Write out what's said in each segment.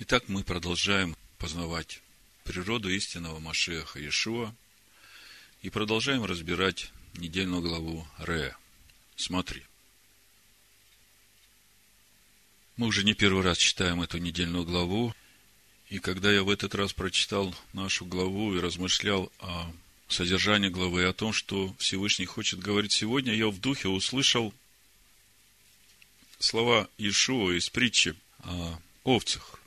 Итак, мы продолжаем познавать природу истинного Машеха Иешуа и продолжаем разбирать недельную главу Ре. Смотри. Мы уже не первый раз читаем эту недельную главу, и когда я в этот раз прочитал нашу главу и размышлял о содержании главы, о том, что Всевышний хочет говорить сегодня, я в духе услышал слова Иешуа из притчи о овцах.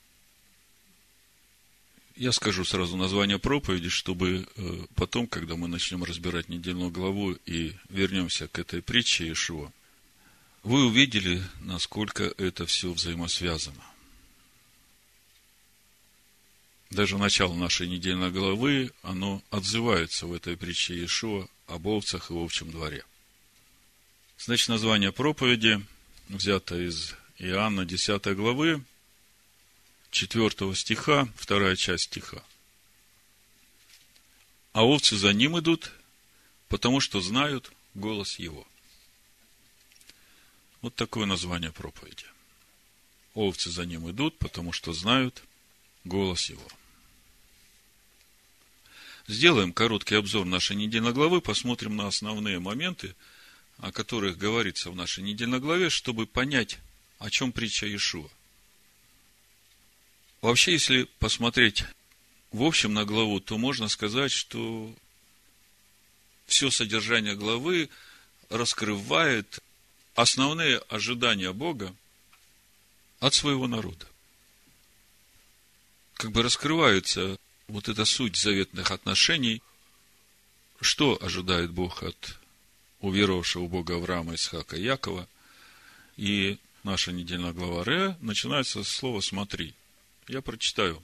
Я скажу сразу название проповеди, чтобы э, потом, когда мы начнем разбирать недельную главу и вернемся к этой притче Иешуа, вы увидели, насколько это все взаимосвязано. Даже начало нашей недельной главы, оно отзывается в этой притче Иешуа об овцах и овчем дворе. Значит, название проповеди взято из Иоанна 10 главы, 4 стиха, вторая часть стиха. А овцы за ним идут, потому что знают голос его. Вот такое название проповеди. Овцы за ним идут, потому что знают голос его. Сделаем короткий обзор нашей недельной главы, посмотрим на основные моменты, о которых говорится в нашей недельной главе, чтобы понять, о чем притча Иешуа. Вообще, если посмотреть в общем на главу, то можно сказать, что все содержание главы раскрывает основные ожидания Бога от своего народа. Как бы раскрывается вот эта суть заветных отношений, что ожидает Бог от уверовавшего Бога Авраама, Исхака и Якова. И наша недельная глава Ре начинается с слова «смотри». Я прочитаю.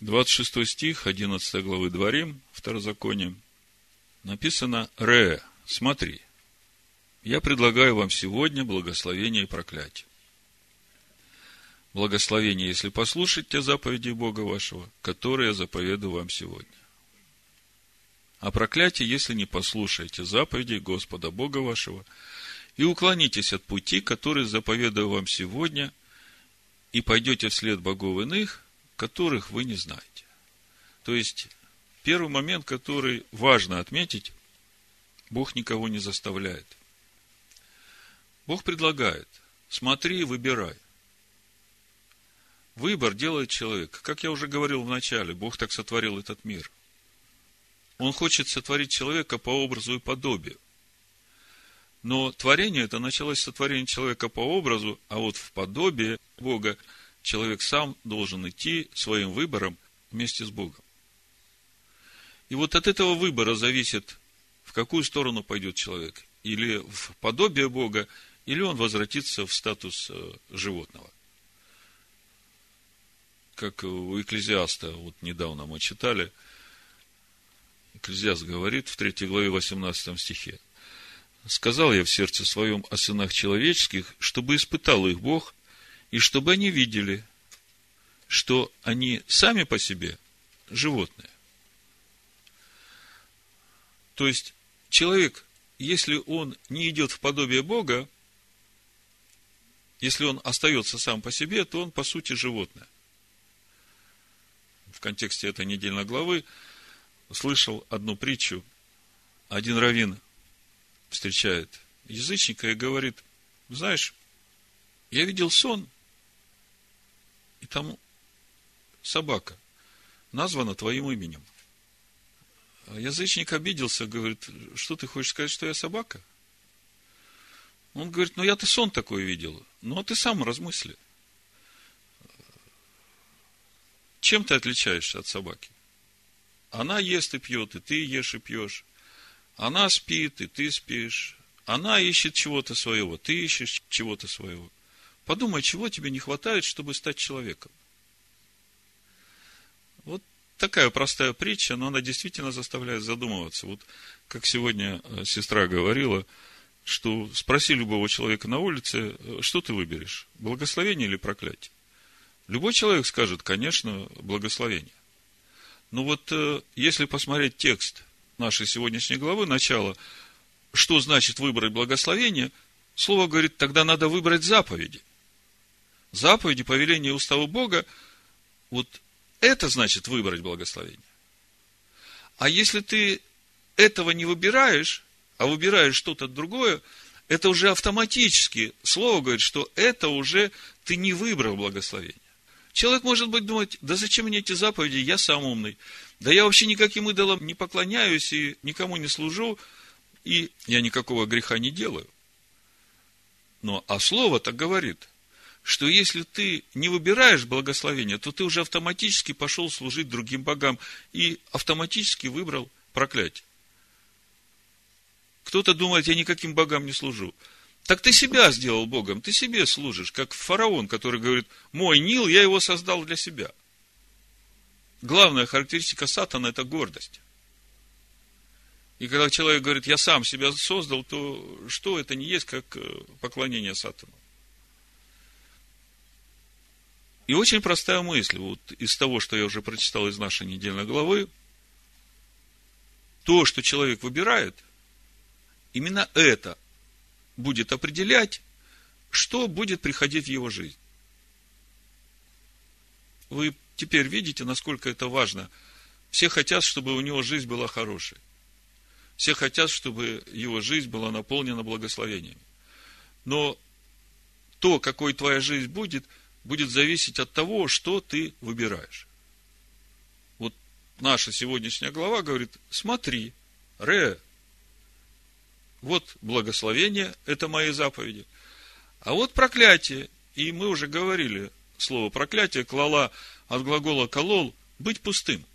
26 стих 11 главы Дворим, Второзаконие. Написано «Ре, смотри, я предлагаю вам сегодня благословение и проклятие. Благословение, если послушать те заповеди Бога вашего, которые я заповедую вам сегодня. А проклятие, если не послушаете заповеди Господа Бога вашего и уклонитесь от пути, который заповедую вам сегодня – и пойдете вслед богов иных, которых вы не знаете. То есть, первый момент, который важно отметить, Бог никого не заставляет. Бог предлагает, смотри выбирай. Выбор делает человек. Как я уже говорил в начале, Бог так сотворил этот мир. Он хочет сотворить человека по образу и подобию. Но творение это началось сотворение человека по образу, а вот в подобие Бога человек сам должен идти своим выбором вместе с Богом. И вот от этого выбора зависит, в какую сторону пойдет человек. Или в подобие Бога, или он возвратится в статус э, животного. Как у Экклезиаста, вот недавно мы читали, Экклезиаст говорит в 3 главе 18 стихе. Сказал я в сердце своем о сынах человеческих, чтобы испытал их Бог, и чтобы они видели, что они сами по себе животные. То есть, человек, если он не идет в подобие Бога, если он остается сам по себе, то он, по сути, животное. В контексте этой недельной главы слышал одну притчу. Один раввин встречает язычника и говорит, знаешь, я видел сон, и там собака названа твоим именем. А язычник обиделся, говорит, что ты хочешь сказать, что я собака? Он говорит, ну я-то сон такой видел. Ну а ты сам размысли. Чем ты отличаешься от собаки? Она ест и пьет, и ты ешь и пьешь. Она спит, и ты спишь. Она ищет чего-то своего, ты ищешь чего-то своего. Подумай, чего тебе не хватает, чтобы стать человеком. Вот такая простая притча, но она действительно заставляет задумываться. Вот как сегодня э, сестра говорила, что спроси любого человека на улице, э, что ты выберешь, благословение или проклятие? Любой человек скажет, конечно, благословение. Но вот э, если посмотреть текст нашей сегодняшней главы, начало, что значит выбрать благословение, слово говорит, тогда надо выбрать заповеди. Заповеди, повеления и уставы Бога Вот это значит выбрать благословение. А если ты этого не выбираешь, а выбираешь что-то другое, это уже автоматически слово говорит, что это уже ты не выбрал благословение. Человек может быть думать, да зачем мне эти заповеди, я сам умный. Да я вообще никаким идолам не поклоняюсь и никому не служу, и я никакого греха не делаю. Но, а слово так говорит, что если ты не выбираешь благословение, то ты уже автоматически пошел служить другим богам и автоматически выбрал проклятие. Кто-то думает, я никаким богам не служу. Так ты себя сделал Богом, ты себе служишь, как фараон, который говорит, мой Нил, я его создал для себя. Главная характеристика сатана – это гордость. И когда человек говорит, я сам себя создал, то что это не есть, как э, поклонение сатану? И очень простая мысль, вот из того, что я уже прочитал из нашей недельной главы, то, что человек выбирает, именно это будет определять, что будет приходить в его жизнь. Вы теперь видите, насколько это важно. Все хотят, чтобы у него жизнь была хорошей. Все хотят, чтобы его жизнь была наполнена благословениями. Но то, какой твоя жизнь будет, будет зависеть от того, что ты выбираешь. Вот наша сегодняшняя глава говорит, смотри, Ре, вот благословение, это мои заповеди. А вот проклятие, и мы уже говорили, слово проклятие клала от глагола колол, быть пустым –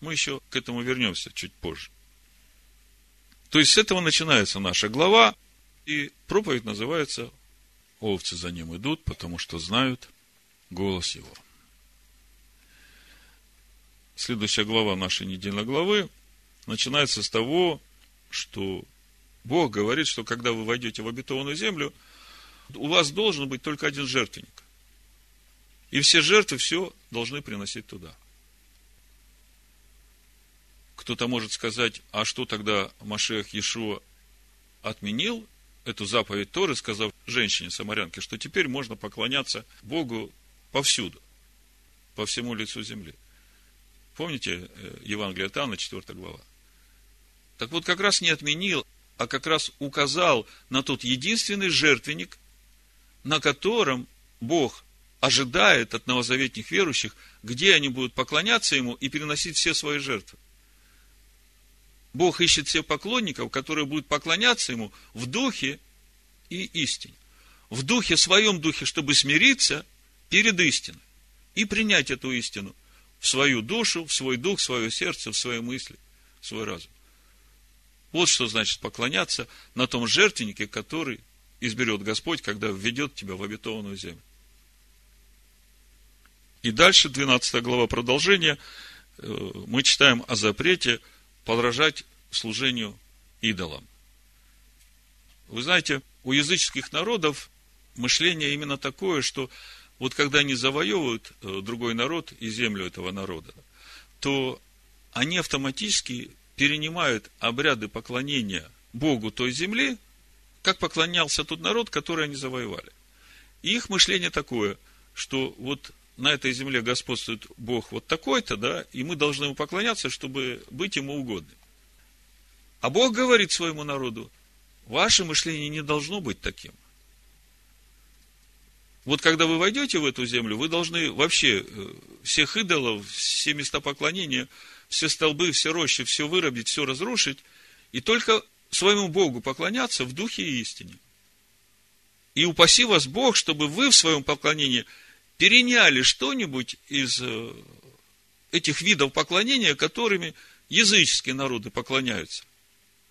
мы еще к этому вернемся чуть позже. То есть с этого начинается наша глава, и проповедь называется «Овцы за ним идут, потому что знают голос его». Следующая глава нашей недельной главы начинается с того, что Бог говорит, что когда вы войдете в обетованную землю, у вас должен быть только один жертвенник. И все жертвы все должны приносить туда – кто-то может сказать, а что тогда Машех Иешуа отменил эту заповедь Торы, сказав женщине-самарянке, что теперь можно поклоняться Богу повсюду, по всему лицу земли. Помните э, Евангелие от Анна, 4 глава? Так вот, как раз не отменил, а как раз указал на тот единственный жертвенник, на котором Бог ожидает от новозаветних верующих, где они будут поклоняться Ему и переносить все свои жертвы. Бог ищет всех поклонников, которые будут поклоняться Ему в духе и истине. В духе, своем духе, чтобы смириться перед истиной и принять эту истину в свою душу, в свой дух, в свое сердце, в свои мысли, в свой разум. Вот что значит поклоняться на том жертвеннике, который изберет Господь, когда введет тебя в обетованную землю. И дальше, 12 глава продолжения, э, мы читаем о запрете – подражать служению идолам. Вы знаете, у языческих народов мышление именно такое, что вот когда они завоевывают э, другой народ и землю этого народа, то они автоматически перенимают обряды поклонения Богу той земли, как поклонялся тот народ, который они завоевали. И их мышление такое, что вот на этой земле господствует Бог вот такой-то, да, и мы должны ему поклоняться, чтобы быть ему угодны. А Бог говорит своему народу, ваше мышление не должно быть таким. Вот когда вы войдете в эту землю, вы должны вообще э, всех идолов, все места поклонения, все столбы, все рощи, все вырубить, все разрушить, и только своему Богу поклоняться в духе и истине. И упаси вас Бог, чтобы вы в своем поклонении – переняли что-нибудь из э, этих видов поклонения, которыми языческие народы поклоняются,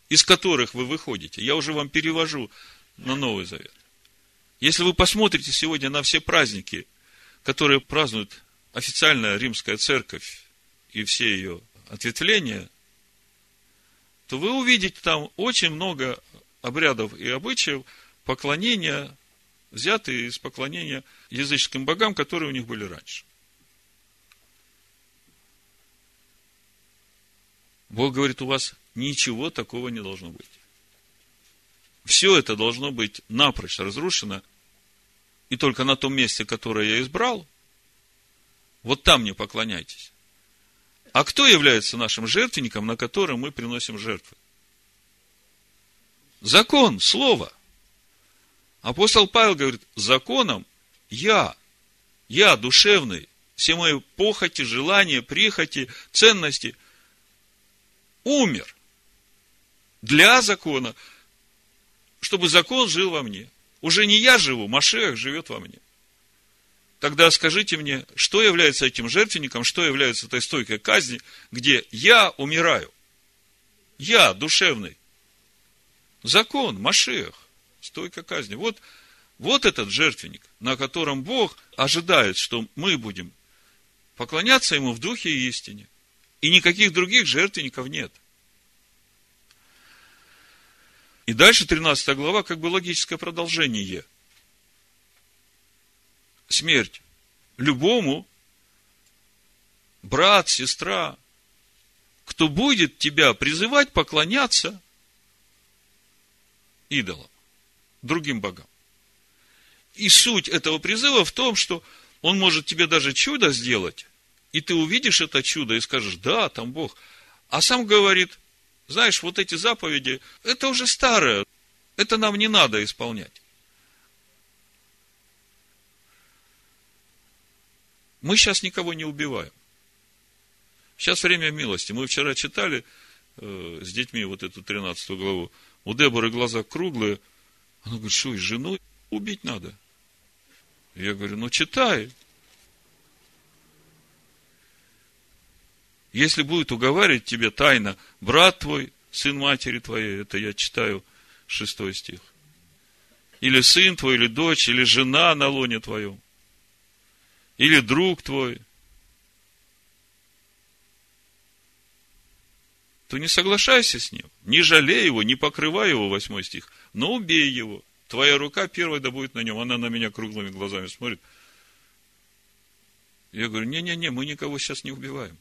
из которых вы выходите. Я уже вам перевожу на Новый Завет. Если вы посмотрите сегодня на все праздники, которые празднует официальная римская церковь и все ее ответвления, то вы увидите там очень много обрядов и обычаев поклонения взяты из поклонения языческим богам, которые у них были раньше. Бог говорит, у вас ничего такого не должно быть. Все это должно быть напрочь разрушено. и только на том месте, которое я избрал, вот там мне поклоняйтесь. А кто является нашим жертвенником, на котором мы приносим жертвы? Закон, слово. Апостол Павел говорит, законом я, я душевный, все мои похоти, желания, прихоти, ценности, умер для закона, чтобы закон жил во мне. Уже не я живу, Машех живет во мне. Тогда скажите мне, что является этим жертвенником, что является этой стойкой казни, где я умираю. Я душевный. Закон, Машех, стойка казни. Вот, вот этот жертвенник, на котором Бог ожидает, что мы будем поклоняться Ему в духе и истине. И никаких других жертвенников нет. И дальше 13 глава, как бы логическое продолжение. Смерть. Любому, брат, сестра, кто будет тебя призывать поклоняться идолам, другим богам. И суть этого призыва в том, что он может тебе даже чудо сделать, и ты увидишь это чудо и скажешь, да, там Бог. А сам говорит, знаешь, вот эти заповеди, это уже старое, это нам не надо исполнять. Мы сейчас никого не убиваем. Сейчас время милости. Мы вчера читали э, с детьми вот эту 13 главу. У Деборы глаза круглые. Она говорит, что, и жену убить надо? Я говорю, ну читай. Если будет уговаривать тебе тайно брат твой, сын матери твоей, это я читаю шестой стих. Или сын твой, или дочь, или жена на лоне твоем. Или друг твой. То не соглашайся с ним. Не жалей его, не покрывай его, восьмой стих. Но убей его. Твоя рука первая да будет на нем. Она на меня круглыми глазами смотрит. Я говорю, не-не-не, мы никого сейчас не убиваем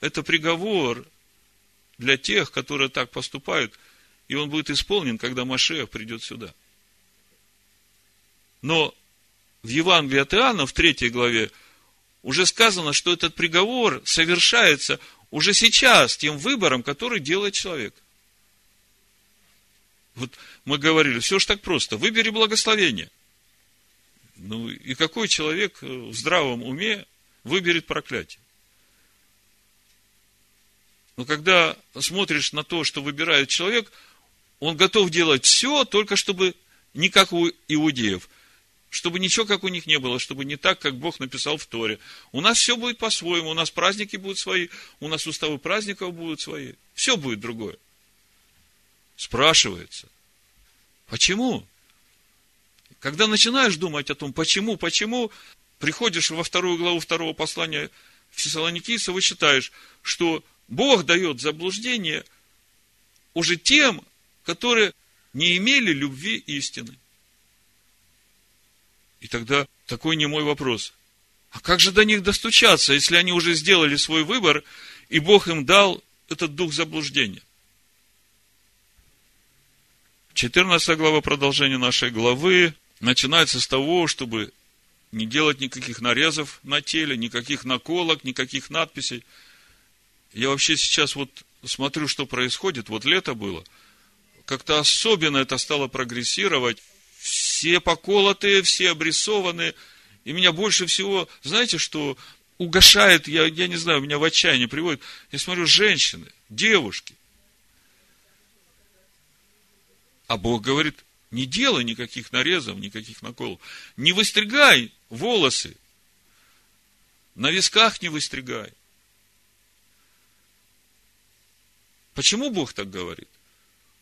это приговор для тех, которые так поступают, и он будет исполнен, когда Машех придет сюда. Но в Евангелии от Иоанна, в третьей главе, уже сказано, что этот приговор совершается уже сейчас тем выбором, который делает человек. Вот мы говорили, все же так просто. Выбери благословение. Ну, и какой человек в здравом уме выберет проклятие? Но когда смотришь на то, что выбирает человек, он готов делать все, только чтобы не как у иудеев, чтобы ничего как у них не было, чтобы не так, как Бог написал в Торе. У нас все будет по-своему, у нас праздники будут свои, у нас уставы праздников будут свои, все будет другое. Спрашивается, почему? Когда начинаешь думать о том, почему, почему, приходишь во вторую главу второго послания Фессалоникийцев и считаешь, что Бог дает заблуждение уже тем, которые не имели любви истины. И тогда такой не мой вопрос. А как же до них достучаться, если они уже сделали свой выбор, и Бог им дал этот дух заблуждения? 14 глава продолжения нашей главы начинается с того, чтобы не делать никаких нарезов на теле, никаких наколок, никаких надписей – я вообще сейчас вот смотрю, что происходит. Вот лето было. Как-то особенно это стало прогрессировать. Все поколотые, все обрисованные. И меня больше всего, знаете, что угошает, я, я не знаю, меня в отчаяние приводит. Я смотрю, женщины, девушки. А Бог говорит, не делай никаких нарезов, никаких наколов. Не выстригай волосы. На висках не выстригай. Почему Бог так говорит?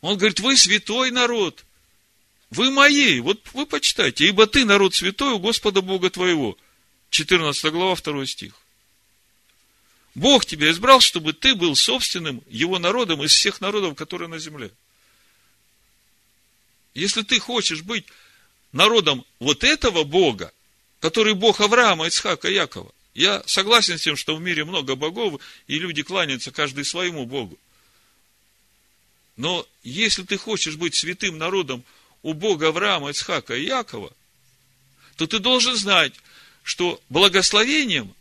Он говорит, вы святой народ. Вы мои. Вот вы почитайте. Ибо ты народ святой у Господа Бога твоего. 14 глава, 2 стих. Бог тебя избрал, чтобы ты был собственным его народом из всех народов, которые на земле. Если ты хочешь быть народом вот этого Бога, который Бог Авраама, Ицхака, Якова, я согласен с тем, что в мире много богов, и люди кланяются каждый своему Богу. Но если ты хочешь быть святым народом у Бога Авраама, Ицхака и Якова, то ты должен знать, что благословением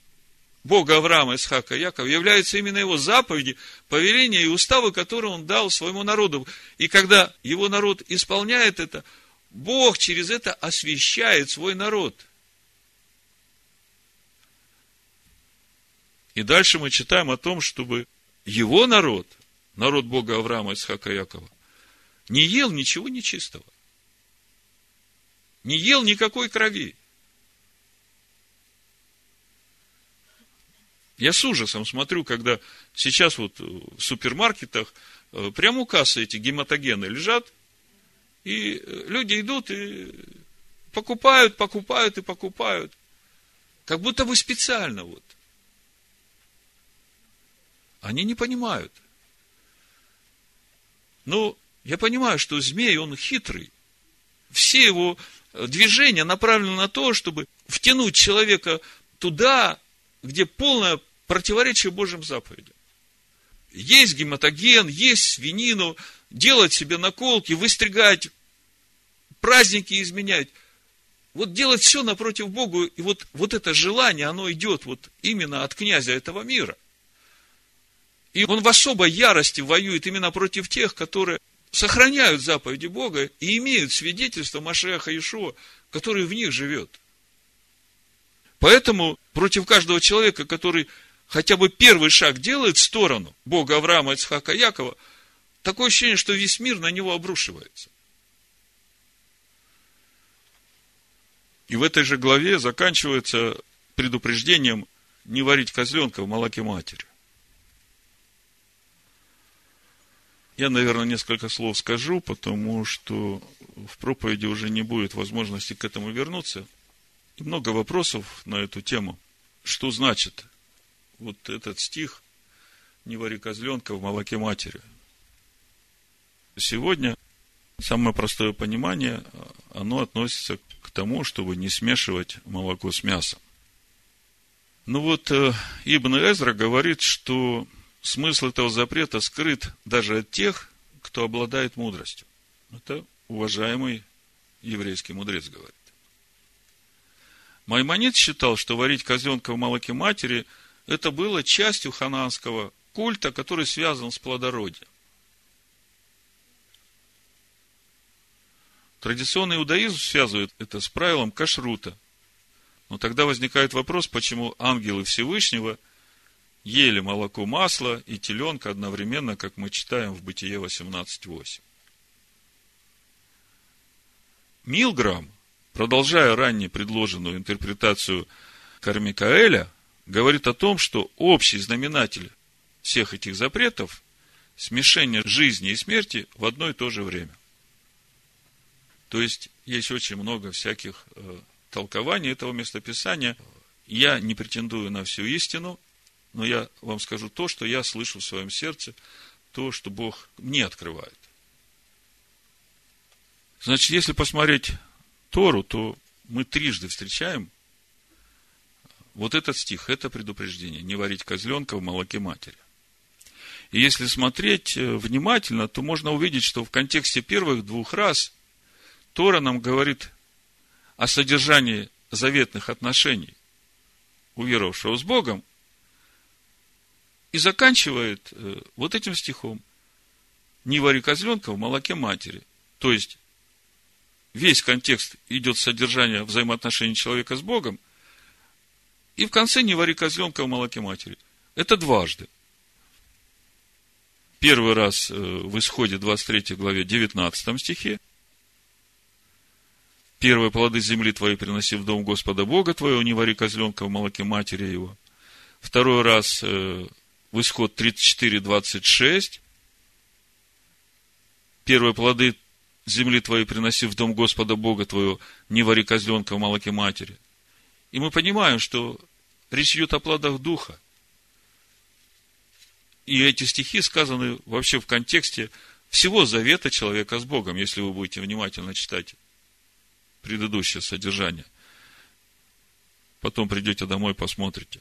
Бога Авраама, Исхака и Якова являются именно его заповеди, повеления и уставы, которые он дал своему народу. И когда его народ исполняет это, Бог через это освящает свой народ. И дальше мы читаем о том, чтобы его народ, народ Бога Авраама, Исхака и Якова, не ел ничего нечистого. Не ел никакой крови. Я с ужасом смотрю, когда сейчас вот в супермаркетах э, прямо у кассы эти гематогены лежат, и э, люди идут и покупают, покупают и покупают. Как будто бы специально вот. Они не понимают. Ну, я понимаю, что змей, он хитрый. Все его движения направлены на то, чтобы втянуть человека туда, где полное противоречие Божьим заповедям. Есть гематоген, есть свинину, делать себе наколки, выстригать, праздники изменять. Вот делать все напротив Богу, и вот, вот это желание, оно идет вот именно от князя этого мира. И он в особой ярости воюет именно против тех, которые сохраняют заповеди Бога и имеют свидетельство Машеха Ишуа, который в них живет. Поэтому против каждого человека, который хотя бы первый шаг делает в сторону Бога Авраама, Ицхака, Якова, такое ощущение, что весь мир на него обрушивается. И в этой же главе заканчивается предупреждением не варить козленка в молоке матери. Я, наверное, несколько слов скажу, потому что в проповеди уже не будет возможности к этому вернуться. И много вопросов на эту тему. Что значит вот этот стих «Не вари козленка в молоке матери». Сегодня самое простое понимание, оно относится к тому, чтобы не смешивать молоко с мясом. Ну вот, э, Ибн Эзра говорит, что смысл этого запрета скрыт даже от тех, кто обладает мудростью. Это уважаемый еврейский мудрец говорит. Маймонит считал, что варить козленка в молоке матери – это было частью хананского культа, который связан с плодородием. Традиционный иудаизм связывает это с правилом кашрута. Но тогда возникает вопрос, почему ангелы Всевышнего ели молоко масла и теленка одновременно, как мы читаем в Бытие 18.8. Милграм, продолжая ранее предложенную интерпретацию Кармикаэля, говорит о том, что общий знаменатель всех этих запретов – смешение жизни и смерти в одно и то же время. То есть, есть очень много всяких э, толкований этого местописания. Я не претендую на всю истину, но я вам скажу то, что я слышу в своем сердце, то, что Бог мне открывает. Значит, если посмотреть Тору, то мы трижды встречаем вот этот стих, это предупреждение. Не варить козленка в молоке матери. И если смотреть э, внимательно, то можно увидеть, что в контексте первых двух раз Тора нам говорит о содержании заветных отношений уверовавшего с Богом и заканчивает э, вот этим стихом. Не вари козленка в молоке матери. То есть, весь контекст идет содержание взаимоотношений человека с Богом, и в конце не вари козленка в молоке матери. Это дважды. Первый раз э, в исходе 23 главе 19 стихе. Первые плоды земли твоей приноси в дом Господа Бога твоего, не вари козленка в молоке матери его. Второй раз э, в исход 34, 26. Первые плоды земли твоей приноси в дом Господа Бога твоего, не вари козленка в молоке матери. И мы понимаем, что речь идет о плодах Духа. И эти стихи сказаны вообще в контексте всего завета человека с Богом, если вы будете внимательно читать предыдущее содержание. Потом придете домой, посмотрите.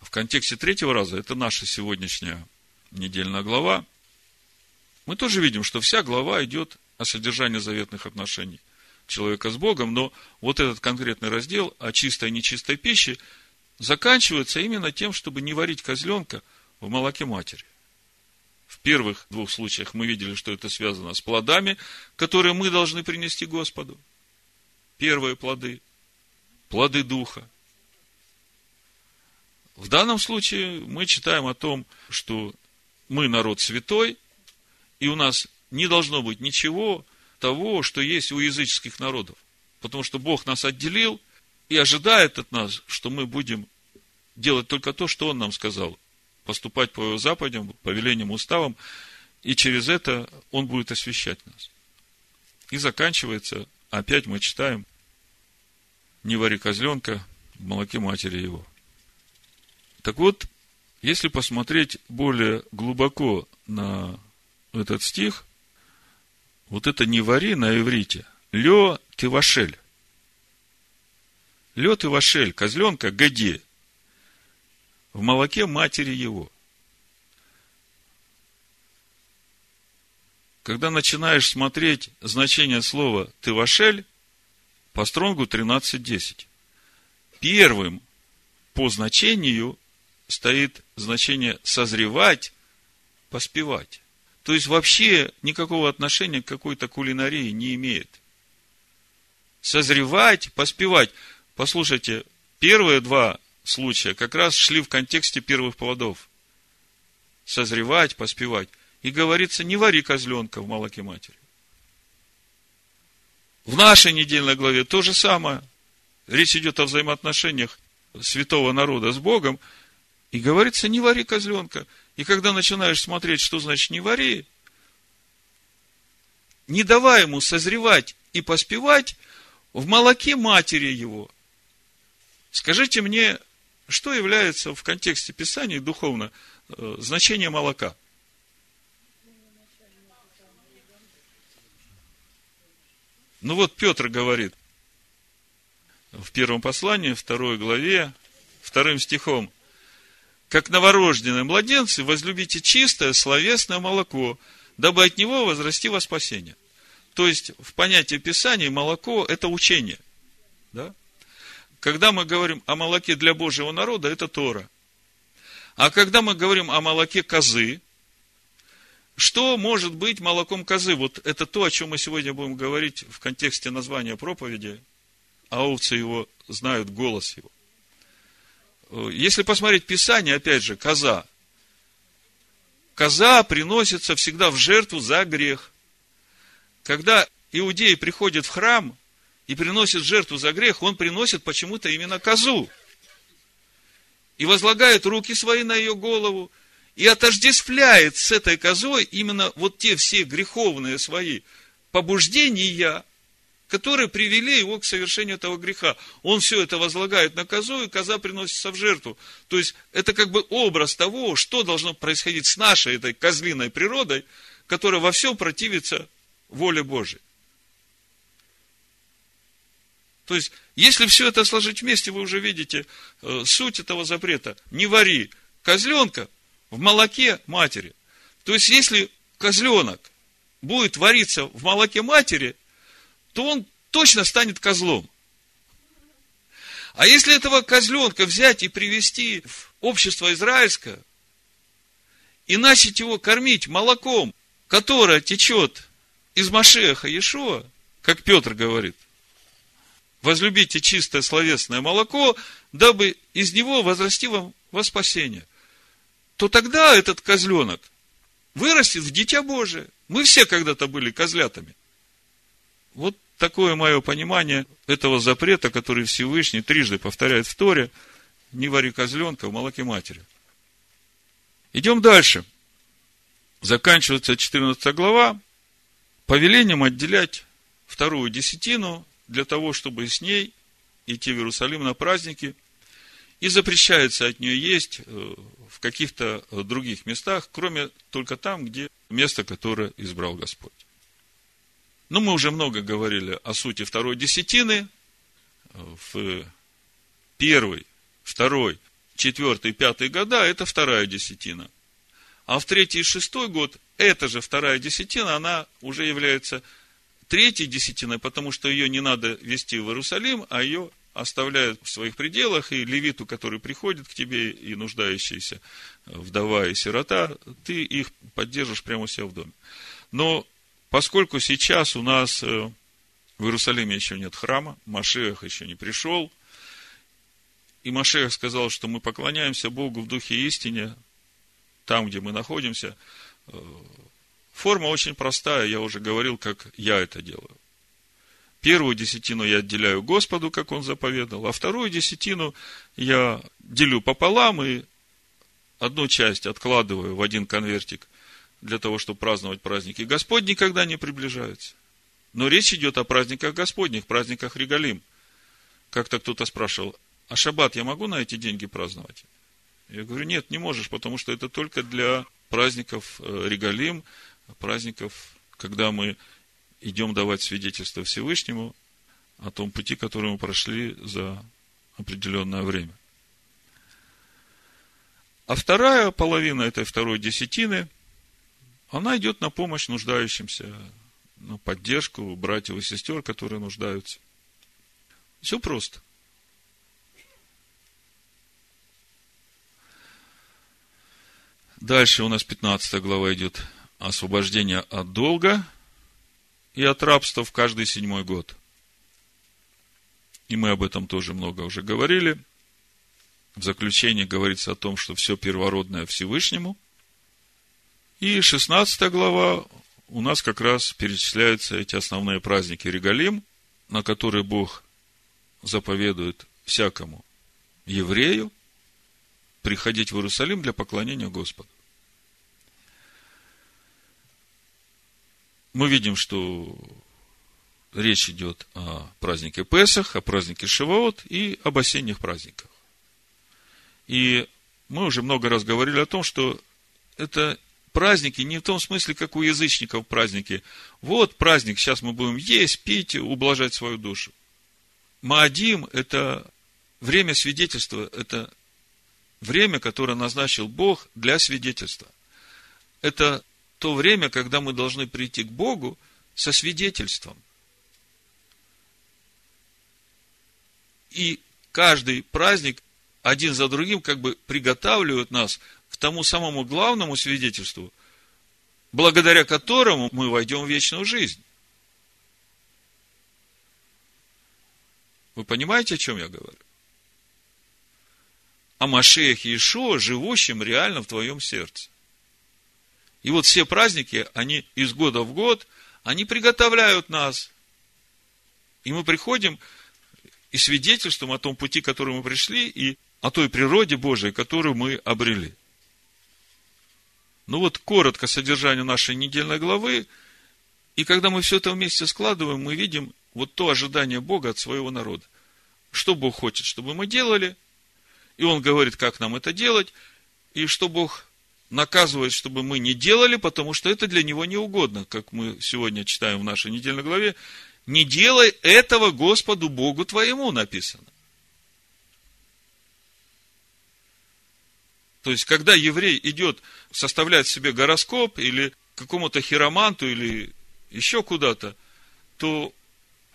В контексте третьего раза, это наша сегодняшняя недельная глава, мы тоже видим, что вся глава идет о содержании заветных отношений. человека с Богом, но вот этот конкретный раздел о чистой и нечистой пище заканчивается именно тем, чтобы не варить козленка в молоке матери. В первых двух случаях мы видели, что это связано с плодами, которые мы должны принести Господу. Первые плоды, плоды Духа. В данном случае мы читаем о том, что мы народ святой, и у нас не должно быть ничего того, что есть у языческих народов. Потому что Бог нас отделил и ожидает от нас, что мы будем делать только то, что Он нам сказал. Поступать по Его заповедям, повелениям, уставам, и через это Он будет освещать нас. И заканчивается, опять мы читаем, не вари козленка в молоке матери его. Так вот, если посмотреть более глубоко на этот стих, вот это не вари на иврите, лё ты вашель. Лё ты вашель, козленка годи, в молоке матери его. Когда начинаешь смотреть значение слова ты вашель, по стронгу 13.10. Первым по значению стоит значение созревать, поспевать. То есть вообще никакого отношения к какой-то кулинарии не имеет. Созревать, поспевать. Послушайте, первые два случая как раз шли в контексте первых плодов. Созревать, поспевать. И говорится, не вари козленка в молоке матери. В нашей недельной главе то же самое. Речь идет о взаимоотношениях святого народа с Богом. И говорится, не вари козленка. И когда начинаешь смотреть, что значит не вари, не давай ему созревать и поспевать в молоке матери его. Скажите мне, что является в контексте Писания духовно э, значение молока? Ну вот Петр говорит в первом послании, второй главе, вторым стихом, как новорожденные младенцы, возлюбите чистое словесное молоко, дабы от него возрасти во спасение. То есть, в понятии Писания молоко – это учение. Да? Когда мы говорим о молоке для Божьего народа, это Тора. А когда мы говорим о молоке козы, что может быть молоком козы? Вот это то, о чем мы сегодня будем говорить в контексте названия проповеди. А овцы его знают голос его. Если посмотреть Писание, опять же, коза. Коза приносится всегда в жертву за грех. Когда иудеи приходят в храм и приносят жертву за грех, он приносит почему-то именно козу. И возлагает руки свои на ее голову, и отождествляет с этой козой именно вот те все греховные свои побуждения, которые привели его к совершению этого греха. Он все это возлагает на козу, и коза приносится в жертву. То есть, это как бы образ того, что должно происходить с нашей этой козлиной природой, которая во всем противится воле Божией. То есть, если все это сложить вместе, вы уже видите э, суть этого запрета. Не вари козленка в молоке матери. То есть, если козленок будет вариться в молоке матери, то он точно станет козлом. А если этого козленка взять и привести в общество израильское, и начать его кормить молоком, которое течет из Машеха Иешуа, как Петр говорит, возлюбите чистое словесное молоко, дабы из него возрасти вам во спасение то тогда этот козленок вырастет в дитя Божие. Мы все когда-то были козлятами. Вот такое мое понимание этого запрета, который Всевышний трижды повторяет в Торе, не вари козленка в молоке матери. Идем дальше. Заканчивается 14 глава повелением отделять вторую десятину для того, чтобы с ней идти в Иерусалим на праздники. И запрещается от нее есть э, в каких-то других местах, кроме только там, где место, которое избрал Господь. Но мы уже много говорили о сути второй десятины. В первый, второй, четвертый, пятый года это вторая десятина. А в третий и шестой год эта же вторая десятина, она уже является третьей десятиной, потому что ее не надо вести в Иерусалим, а ее оставляют в своих пределах, и левиту, который приходит к тебе, и нуждающийся вдова и сирота, ты их поддержишь прямо у себя в доме. Но поскольку сейчас у нас э, в Иерусалиме еще нет храма, Машех еще не пришел, и Машех сказал, что мы поклоняемся Богу в духе истине, там, где мы находимся. Э, форма очень простая, я уже говорил, как я это делаю. Первую десятину я отделяю Господу, как Он заповедал, а вторую десятину я делю пополам и одну часть откладываю в один конвертик для того, чтобы праздновать праздники. Господь никогда не приближается. Но речь идет о праздниках Господних, праздниках Регалим. Как-то кто-то спрашивал, а шаббат я могу на эти деньги праздновать? Я говорю, нет, не можешь, потому что это только для праздников э, Регалим, праздников, когда мы идем давать свидетельство Всевышнему о том пути, который мы прошли за определенное время. А вторая половина этой второй десятины, она идет на помощь нуждающимся, на поддержку братьев и сестер, которые нуждаются. Все просто. Дальше у нас 15 глава идет освобождение от долга – и от рабства в каждый седьмой год. И мы об этом тоже много уже говорили. В заключении говорится о том, что все первородное Всевышнему. И 16 глава у нас как раз перечисляются эти основные праздники Регалим, на которые Бог заповедует всякому еврею приходить в Иерусалим для поклонения Господу. мы видим, что речь идет о празднике Песах, о празднике Шиваот и об осенних праздниках. И мы уже много раз говорили о том, что это праздники не в том смысле, как у язычников праздники. Вот праздник, сейчас мы будем есть, пить, ублажать свою душу. Маадим – это время свидетельства, это время, которое назначил Бог для свидетельства. Это то время, когда мы должны прийти к Богу со свидетельством. И каждый праздник один за другим как бы приготавливает нас тому самому главному свидетельству, благодаря которому мы войдем в вечную жизнь. Вы понимаете, о чем я говорю? О Машехе Ишуа, живущем реально в твоем сердце. И вот все праздники, они из года в год, они приготовляют нас. И мы приходим и свидетельствуем о том пути, который мы пришли, и о той природе Божией, которую мы обрели. Ну вот, коротко содержание нашей недельной главы. И когда мы все это вместе складываем, мы видим вот то ожидание Бога от своего народа. Что Бог хочет, чтобы мы делали, и Он говорит, как нам это делать, и что Бог наказывает, чтобы мы не делали, потому что это для него не угодно, как мы сегодня читаем в нашей недельной главе. Не делай этого Господу Богу твоему написано. То есть, когда еврей идет составлять себе гороскоп или какому-то хироманту или еще куда-то, то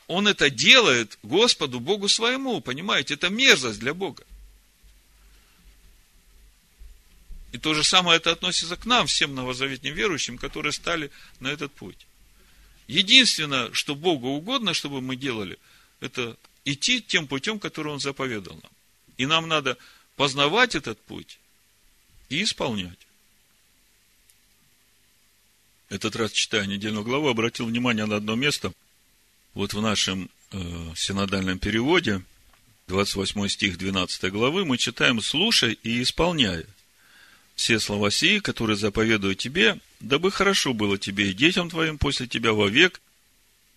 он это делает Господу Богу своему, понимаете? Это мерзость для Бога. И то же самое это относится к нам, всем новозаветним верующим, которые стали на этот путь. Единственное, что Богу угодно, чтобы мы делали, это идти тем путем, который Он заповедал нам. И нам надо познавать этот путь и исполнять. Этот раз, читая недельную главу, обратил внимание на одно место. Вот в нашем э, синодальном переводе, 28 стих 12 главы, мы читаем «слушай и исполняй» все слова сии, которые заповедую тебе, дабы хорошо было тебе и детям твоим после тебя вовек,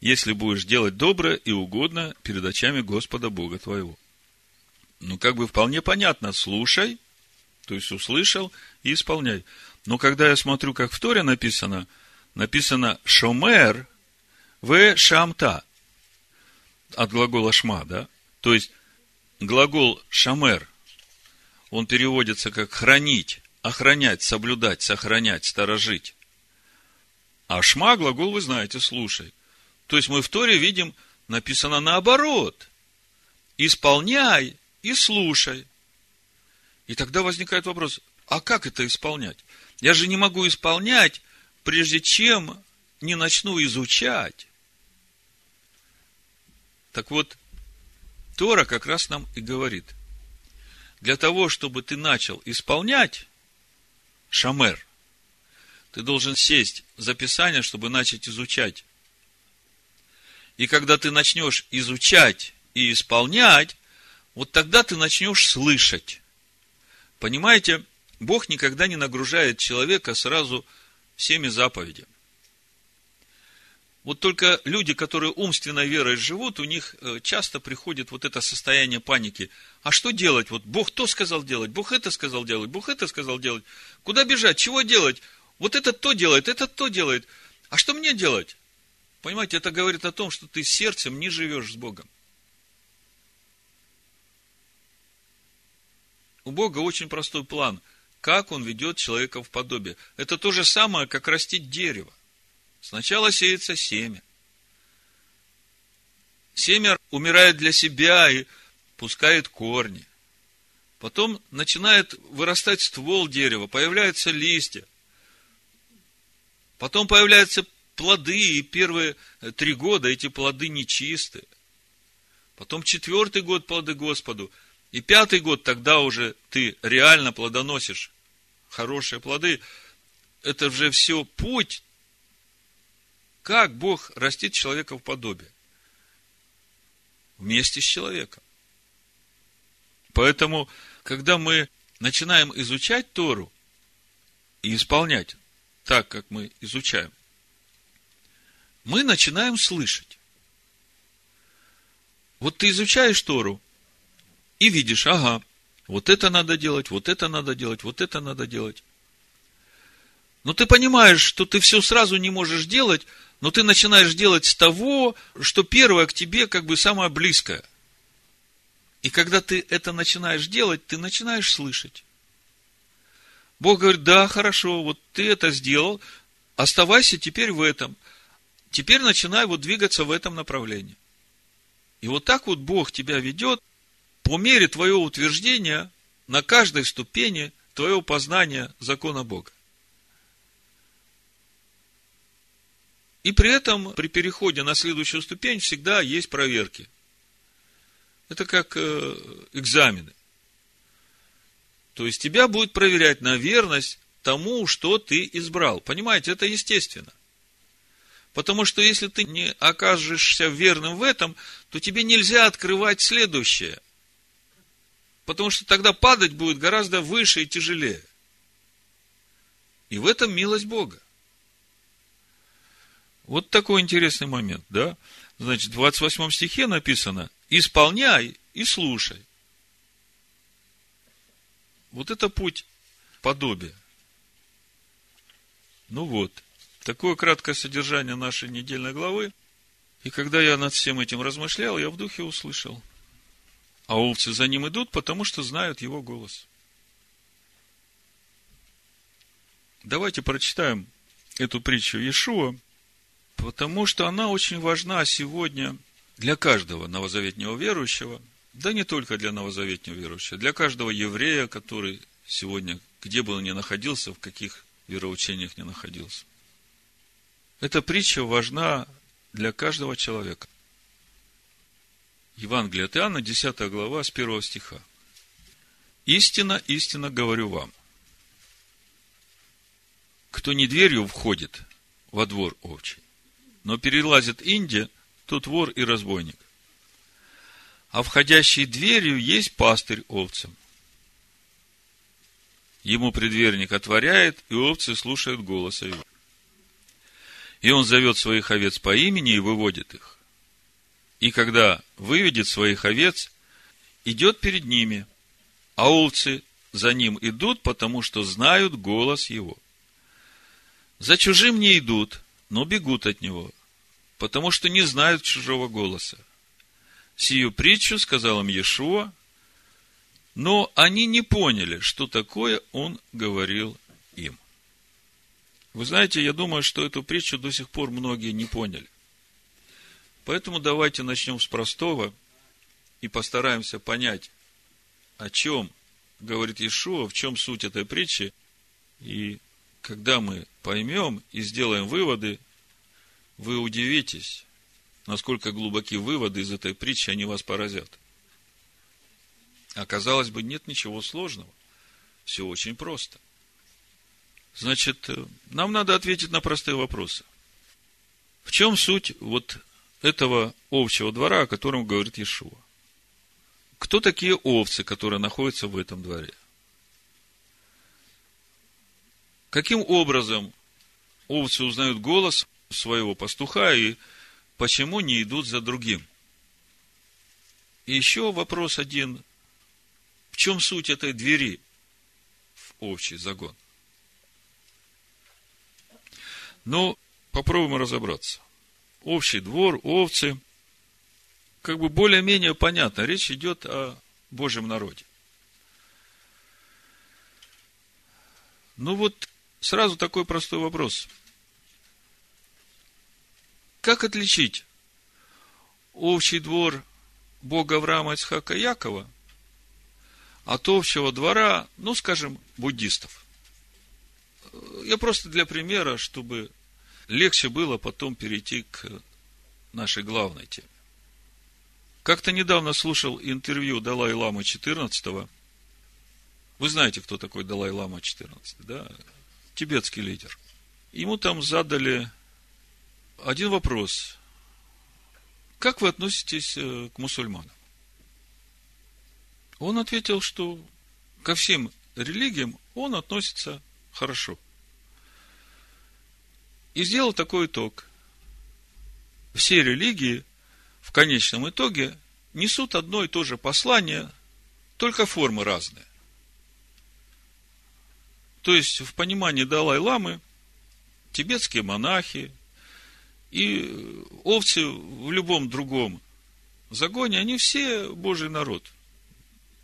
если будешь делать доброе и угодно перед очами Господа Бога твоего. Ну, как бы вполне понятно, слушай, то есть услышал и исполняй. Но когда я смотрю, как в Торе написано, написано «шомер в шамта» от глагола «шма», да? То есть, глагол «шамер», он переводится как «хранить», охранять, соблюдать, сохранять, сторожить. А шма глагол вы знаете, слушай. То есть мы в Торе видим, написано наоборот. Исполняй и слушай. И тогда возникает вопрос, а как это исполнять? Я же не могу исполнять, прежде чем не начну изучать. Так вот, Тора как раз нам и говорит, для того, чтобы ты начал исполнять шамер, ты должен сесть за Писание, чтобы начать изучать. И когда ты начнешь изучать и исполнять, вот тогда ты начнешь слышать. Понимаете, Бог никогда не нагружает человека сразу всеми заповедями. Вот только люди, которые умственной верой живут, у них э, часто приходит вот это состояние паники. А что делать? Вот Бог то сказал делать, Бог это сказал делать, Бог это сказал делать. Куда бежать? Чего делать? Вот это то делает, это то делает. А что мне делать? Понимаете, это говорит о том, что ты сердцем не живешь с Богом. У Бога очень простой план, как Он ведет человека в подобие. Это то же самое, как растить дерево. Сначала сеется семя. Семя умирает для себя и пускает корни. Потом начинает вырастать ствол дерева, появляются листья. Потом появляются плоды, и первые три года эти плоды нечистые. Потом четвертый год плоды Господу. И пятый год тогда уже ты реально плодоносишь хорошие плоды. Это же все путь как Бог растит человека в подобие? Вместе с человеком. Поэтому, когда мы начинаем изучать Тору и исполнять так, как мы изучаем, мы начинаем слышать. Вот ты изучаешь Тору и видишь, ага, вот это надо делать, вот это надо делать, вот это надо делать. Но ты понимаешь, что ты все сразу не можешь делать, но ты начинаешь делать с того, что первое к тебе как бы самое близкое. И когда ты это начинаешь делать, ты начинаешь слышать. Бог говорит, да, хорошо, вот ты это сделал, оставайся теперь в этом. Теперь начинай вот двигаться в этом направлении. И вот так вот Бог тебя ведет по мере твоего утверждения на каждой ступени твоего познания закона Бога. И при этом, при переходе на следующую ступень, всегда есть проверки. Это как э, экзамены. То есть тебя будет проверять на верность тому, что ты избрал. Понимаете, это естественно. Потому что если ты не окажешься верным в этом, то тебе нельзя открывать следующее. Потому что тогда падать будет гораздо выше и тяжелее. И в этом милость Бога. Вот такой интересный момент, да? Значит, в 28 стихе написано, исполняй и слушай. Вот это путь подобия. Ну вот, такое краткое содержание нашей недельной главы. И когда я над всем этим размышлял, я в духе услышал. А овцы за ним идут, потому что знают его голос. Давайте прочитаем эту притчу Иешуа, Потому что она очень важна сегодня для каждого новозаветнего верующего, да не только для новозаветнего верующего, для каждого еврея, который сегодня, где бы он ни находился, в каких вероучениях не находился. Эта притча важна для каждого человека. Евангелие от Иоанна, 10 глава, с 1 стиха. «Истина, истинно говорю вам, кто не дверью входит во двор овчий, но перелазит Индия, тут вор и разбойник. А входящий дверью есть пастырь овцам. Ему предверник отворяет, и овцы слушают голоса его. И он зовет своих овец по имени и выводит их. И когда выведет своих овец, идет перед ними, а овцы за ним идут, потому что знают голос его. За чужим не идут, но бегут от него, потому что не знают чужого голоса. Сию притчу сказал им Иешуа, но они не поняли, что такое он говорил им. Вы знаете, я думаю, что эту притчу до сих пор многие не поняли. Поэтому давайте начнем с простого и постараемся понять, о чем говорит Иешуа, в чем суть этой притчи. И когда мы поймем и сделаем выводы, вы удивитесь, насколько глубоки выводы из этой притчи, они вас поразят. Оказалось бы, нет ничего сложного. Все очень просто. Значит, нам надо ответить на простые вопросы. В чем суть вот этого овчего двора, о котором говорит Иешуа? Кто такие овцы, которые находятся в этом дворе? Каким образом овцы узнают голос своего пастуха и почему не идут за другим? И еще вопрос один. В чем суть этой двери в овчий загон? Ну, попробуем разобраться. Общий двор, овцы, как бы более-менее понятно. Речь идет о Божьем народе. Ну вот, сразу такой простой вопрос. Как отличить общий двор Бога Авраама, Исхака и Якова от общего двора, ну, скажем, буддистов? Я просто для примера, чтобы легче было потом перейти к нашей главной теме. Как-то недавно слушал интервью Далай-Ламы 14 -го. Вы знаете, кто такой Далай-Лама 14 да? Тибетский лидер. Ему там задали один вопрос. Как вы относитесь э, к мусульманам? Он ответил, что ко всем религиям он относится хорошо. И сделал такой итог. Все религии в конечном итоге несут одно и то же послание, только формы разные. То есть, в понимании Далай-Ламы, тибетские монахи и овцы в любом другом загоне, они все Божий народ.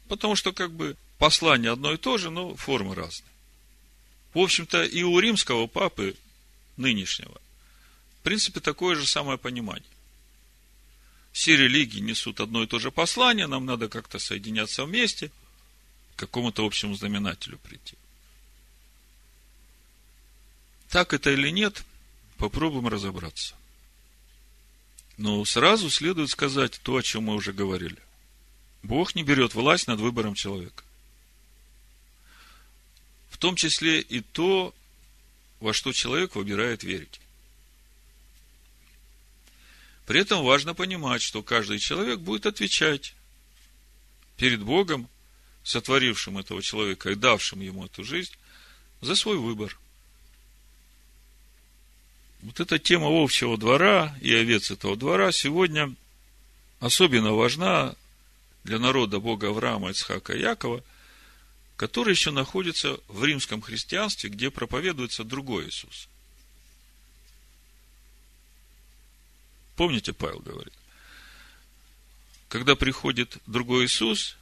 Потому что, как бы, послание одно и то же, но формы разные. В общем-то, и у римского папы нынешнего, в принципе, такое же самое понимание все религии несут одно и то же послание, нам надо как-то соединяться вместе, к какому-то общему знаменателю прийти. Так это или нет, попробуем разобраться. Но сразу следует сказать то, о чем мы уже говорили. Бог не берет власть над выбором человека. В том числе и то, во что человек выбирает верить. При этом важно понимать, что каждый человек будет отвечать перед Богом, сотворившим этого человека и давшим ему эту жизнь, за свой выбор. Вот эта тема овчего двора и овец этого двора сегодня особенно важна для народа Бога Авраама, Ицхака и Якова, который еще находится в римском христианстве, где проповедуется другой Иисус – Помните, Павел говорит, когда приходит другой Иисус,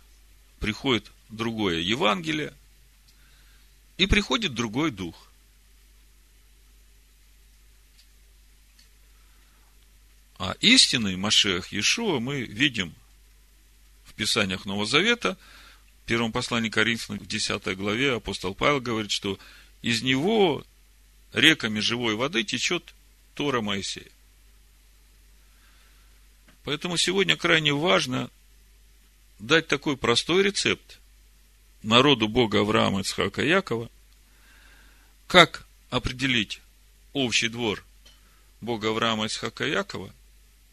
приходит другое Евангелие, и приходит другой Дух. А истинный Машех Иешуа мы видим в Писаниях Нового Завета, в первом послании Коринфянам, в 10 главе апостол Павел говорит, что из него реками живой воды течет Тора Моисея. Поэтому сегодня крайне важно дать такой простой рецепт народу Бога Авраама, Ицхака, Якова, как определить общий двор Бога Авраама, Ицхака, Якова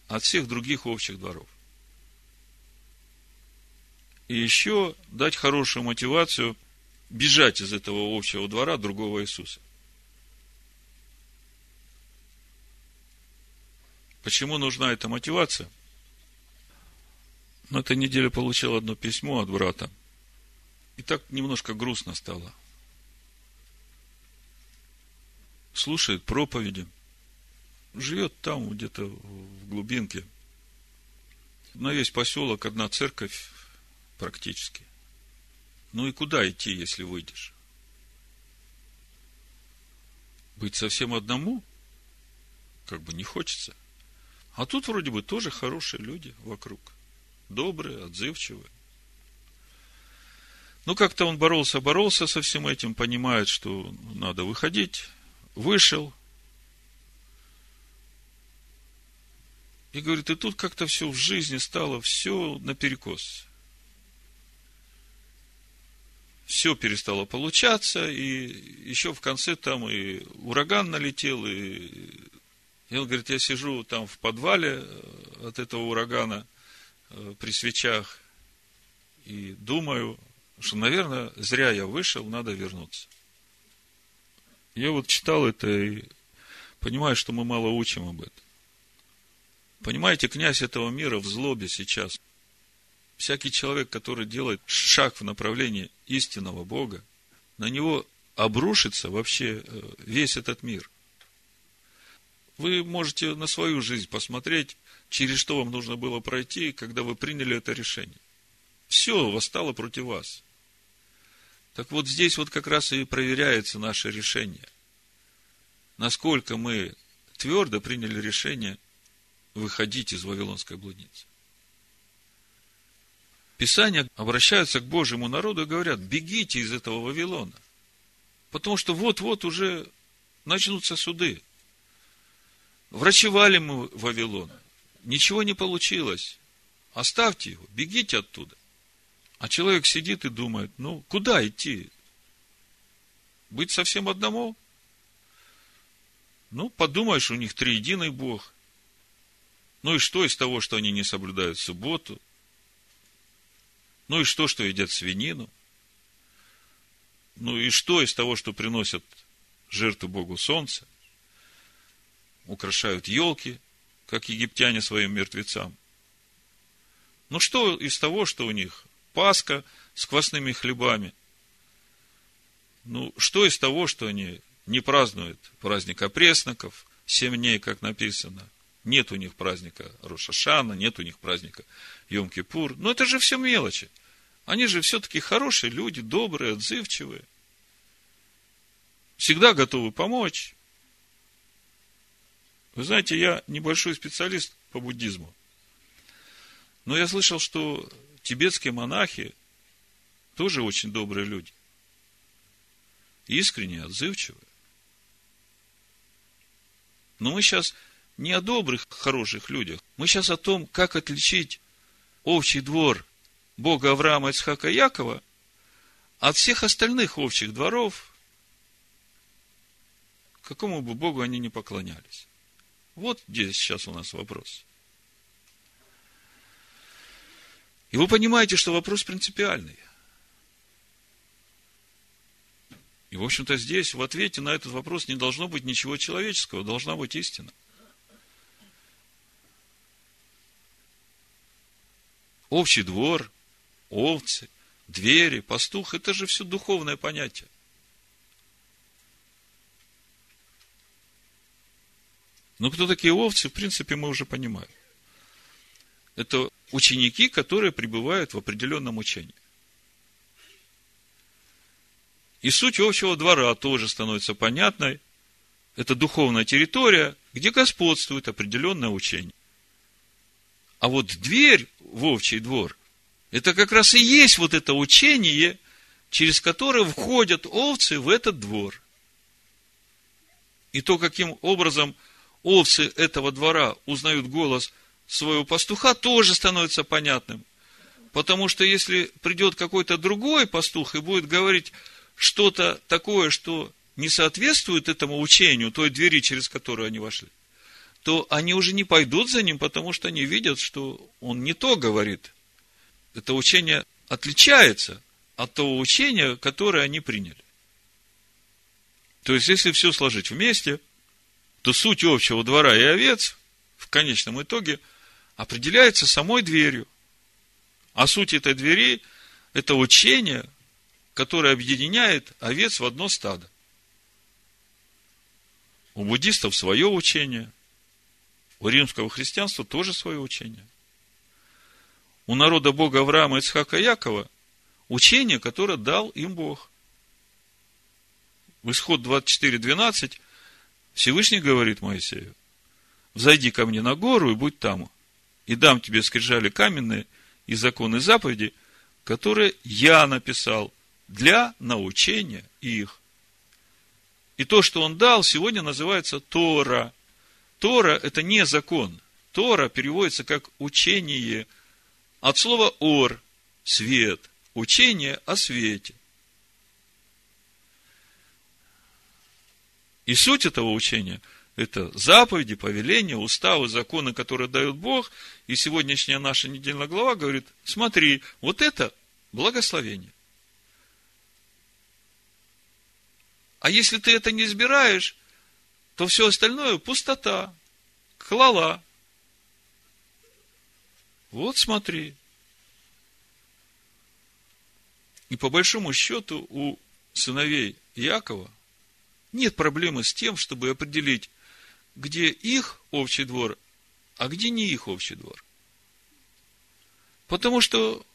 от всех других общих дворов. И еще дать хорошую мотивацию бежать из этого общего двора другого Иисуса. Почему нужна эта мотивация? На этой неделе получил одно письмо от брата. И так немножко грустно стало. Слушает проповеди. Живет там, где-то в глубинке. На весь поселок одна церковь практически. Ну и куда идти, если выйдешь? Быть совсем одному? Как бы не хочется. А тут вроде бы тоже хорошие люди вокруг. Добрые, отзывчивые. Ну, как-то он боролся, боролся со всем этим, понимает, что надо выходить. Вышел. И говорит, и тут как-то все в жизни стало, все наперекос. Все перестало получаться, и еще в конце там и ураган налетел, и, и он говорит, я сижу там в подвале э, от этого урагана э, при свечах и думаю, что, наверное, зря я вышел, надо вернуться. Я вот читал это и понимаю, что мы мало учим об этом. Понимаете, князь этого мира в злобе сейчас. Всякий человек, который делает шаг в направлении истинного Бога, на него обрушится вообще э, весь этот мир. Вы можете на свою жизнь посмотреть, через что вам нужно было пройти, когда вы приняли это решение. Все восстало против вас. Так вот здесь вот как раз и проверяется наше решение. Насколько мы твердо приняли решение выходить из Вавилонской блудницы. Писания обращаются к Божьему народу и говорят, бегите из этого Вавилона. Потому что вот-вот уже начнутся суды. Врачевали мы Вавилон. Ничего не получилось. Оставьте его, бегите оттуда. А человек сидит и думает, ну, куда идти? Быть совсем одному? Ну, подумаешь, у них триединый Бог. Ну и что из того, что они не соблюдают субботу? Ну и что, что едят свинину? Ну и что из того, что приносят жертву Богу солнца? Украшают елки, как египтяне своим мертвецам. Ну что из того, что у них Пасха с квасными хлебами. Ну, что из того, что они не празднуют праздник опресноков, семь дней, как написано. Нет у них праздника Рошашана, нет у них праздника Йом-Кипур. Но это же все мелочи. Они же все-таки хорошие люди, добрые, отзывчивые. Всегда готовы помочь. Вы знаете, я небольшой специалист по буддизму. Но я слышал, что тибетские монахи тоже очень добрые люди. Искренние, отзывчивые. Но мы сейчас не о добрых, хороших людях. Мы сейчас о том, как отличить овчий двор Бога Авраама, Ицхака Якова от всех остальных овчих дворов, какому бы Богу они не поклонялись. Вот здесь сейчас у нас вопрос. И вы понимаете, что вопрос принципиальный. И, в общем-то, здесь в ответе на этот вопрос не должно быть ничего человеческого, должна быть истина. Общий двор, овцы, двери, пастух – это же все духовное понятие. Но кто такие овцы, в принципе, мы уже понимаем. Это ученики, которые пребывают в определенном учении. И суть общего двора тоже становится понятной. Это духовная территория, где господствует определенное учение. А вот дверь в овчий двор, это как раз и есть вот это учение, через которое входят овцы в этот двор. И то, каким образом овцы этого двора узнают голос своего пастуха, тоже становится понятным. Потому что если придет какой-то другой пастух и будет говорить что-то такое, что не соответствует этому учению, той двери, через которую они вошли, то они уже не пойдут за ним, потому что они видят, что он не то говорит. Это учение отличается от того учения, которое они приняли. То есть, если все сложить вместе, то суть общего двора и овец в конечном итоге – определяется самой дверью. А суть этой двери – это учение, которое объединяет овец в одно стадо. У буддистов свое учение, у римского христианства тоже свое учение. У народа Бога Авраама, Ицхака Якова учение, которое дал им Бог. В исход 24.12 Всевышний говорит Моисею, взойди ко мне на гору и будь там, и дам тебе скрижали каменные и законы заповеди, которые я написал для научения их. И то, что он дал, сегодня называется Тора. Тора – это не закон. Тора переводится как учение от слова «ор» – свет, учение о свете. И суть этого учения – это заповеди, повеления, уставы, законы, которые дает Бог. И сегодняшняя наша недельная глава говорит, смотри, вот это благословение. А если ты это не избираешь, то все остальное пустота, клала. Вот смотри. И по большому счету у сыновей Якова нет проблемы с тем, чтобы определить, где их общий двор, а где не их общий двор. Потому что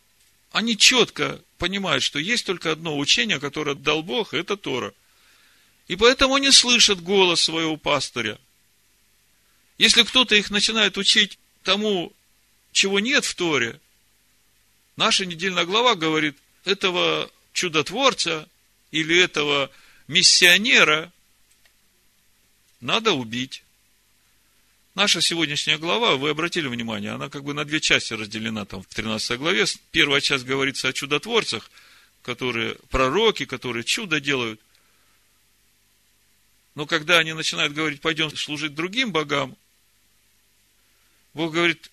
они четко понимают, что есть только одно учение, которое дал Бог, это Тора. И поэтому они слышат голос своего пастыря. Если кто-то их начинает учить тому, чего нет в Торе, наша недельная глава говорит, этого чудотворца или этого миссионера надо убить. Наша сегодняшняя глава, вы обратили внимание, она как бы на две части разделена там в 13 главе. Первая часть говорится о чудотворцах, которые пророки, которые чудо делают. Но когда они начинают говорить, пойдем служить другим богам, Бог говорит,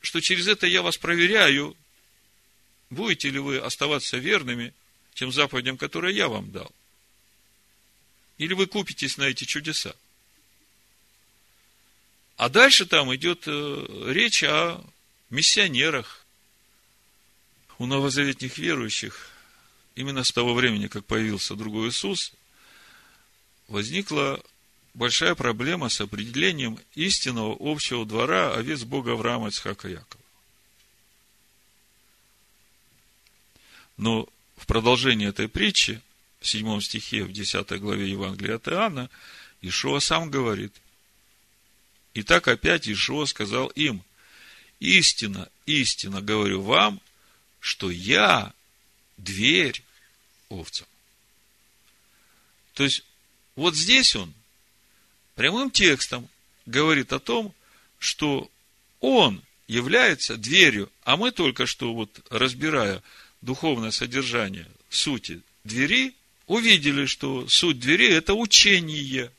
что через это я вас проверяю, будете ли вы оставаться верными тем заповедям, которые я вам дал. Или вы купитесь на эти чудеса. А дальше там идет э, речь о миссионерах, у новозаветних верующих. Именно с того времени, как появился другой Иисус, возникла большая проблема с определением истинного общего двора овец Бога Авраама, Ицхака Якова. Но в продолжении этой притчи в седьмом стихе, в десятой главе Евангелия от Иоанна, Ишуа сам говорит. И так опять Ишуа сказал им, истина, истина говорю вам, что я дверь овцам. То есть, вот здесь он прямым текстом говорит о том, что он является дверью, а мы только что, вот разбирая духовное содержание сути двери, увидели, что суть двери – это учение.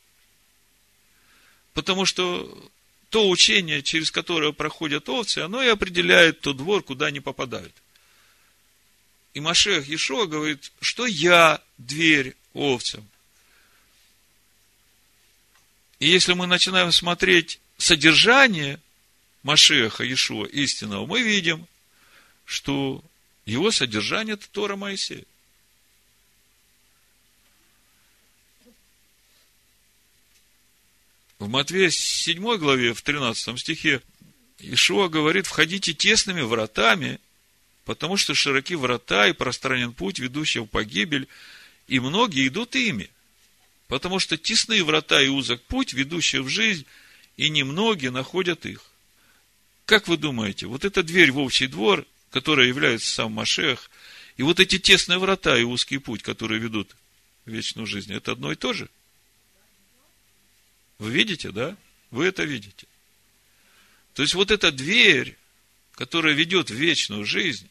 Потому что то учение, через которое проходят овцы, оно и определяет тот двор, куда они попадают. И Машех Ешо говорит, что я дверь овцам. И если мы начинаем смотреть содержание Машеха Ешуа истинного, мы видим, что его содержание – это Тора Моисея. В Матвея 7 главе, в 13 стихе, Ишуа говорит, входите тесными вратами, потому что широки врата и пространен путь, ведущий в погибель, и многие идут ими. Потому что тесные врата и узок путь, ведущий в жизнь, и немногие находят их. Как вы думаете, вот эта дверь в общий двор, которая является сам Машех, и вот эти тесные врата и узкий путь, которые ведут в вечную жизнь, это одно и то же – вы видите, да? Вы это видите. То есть, вот эта дверь, которая ведет в вечную жизнь,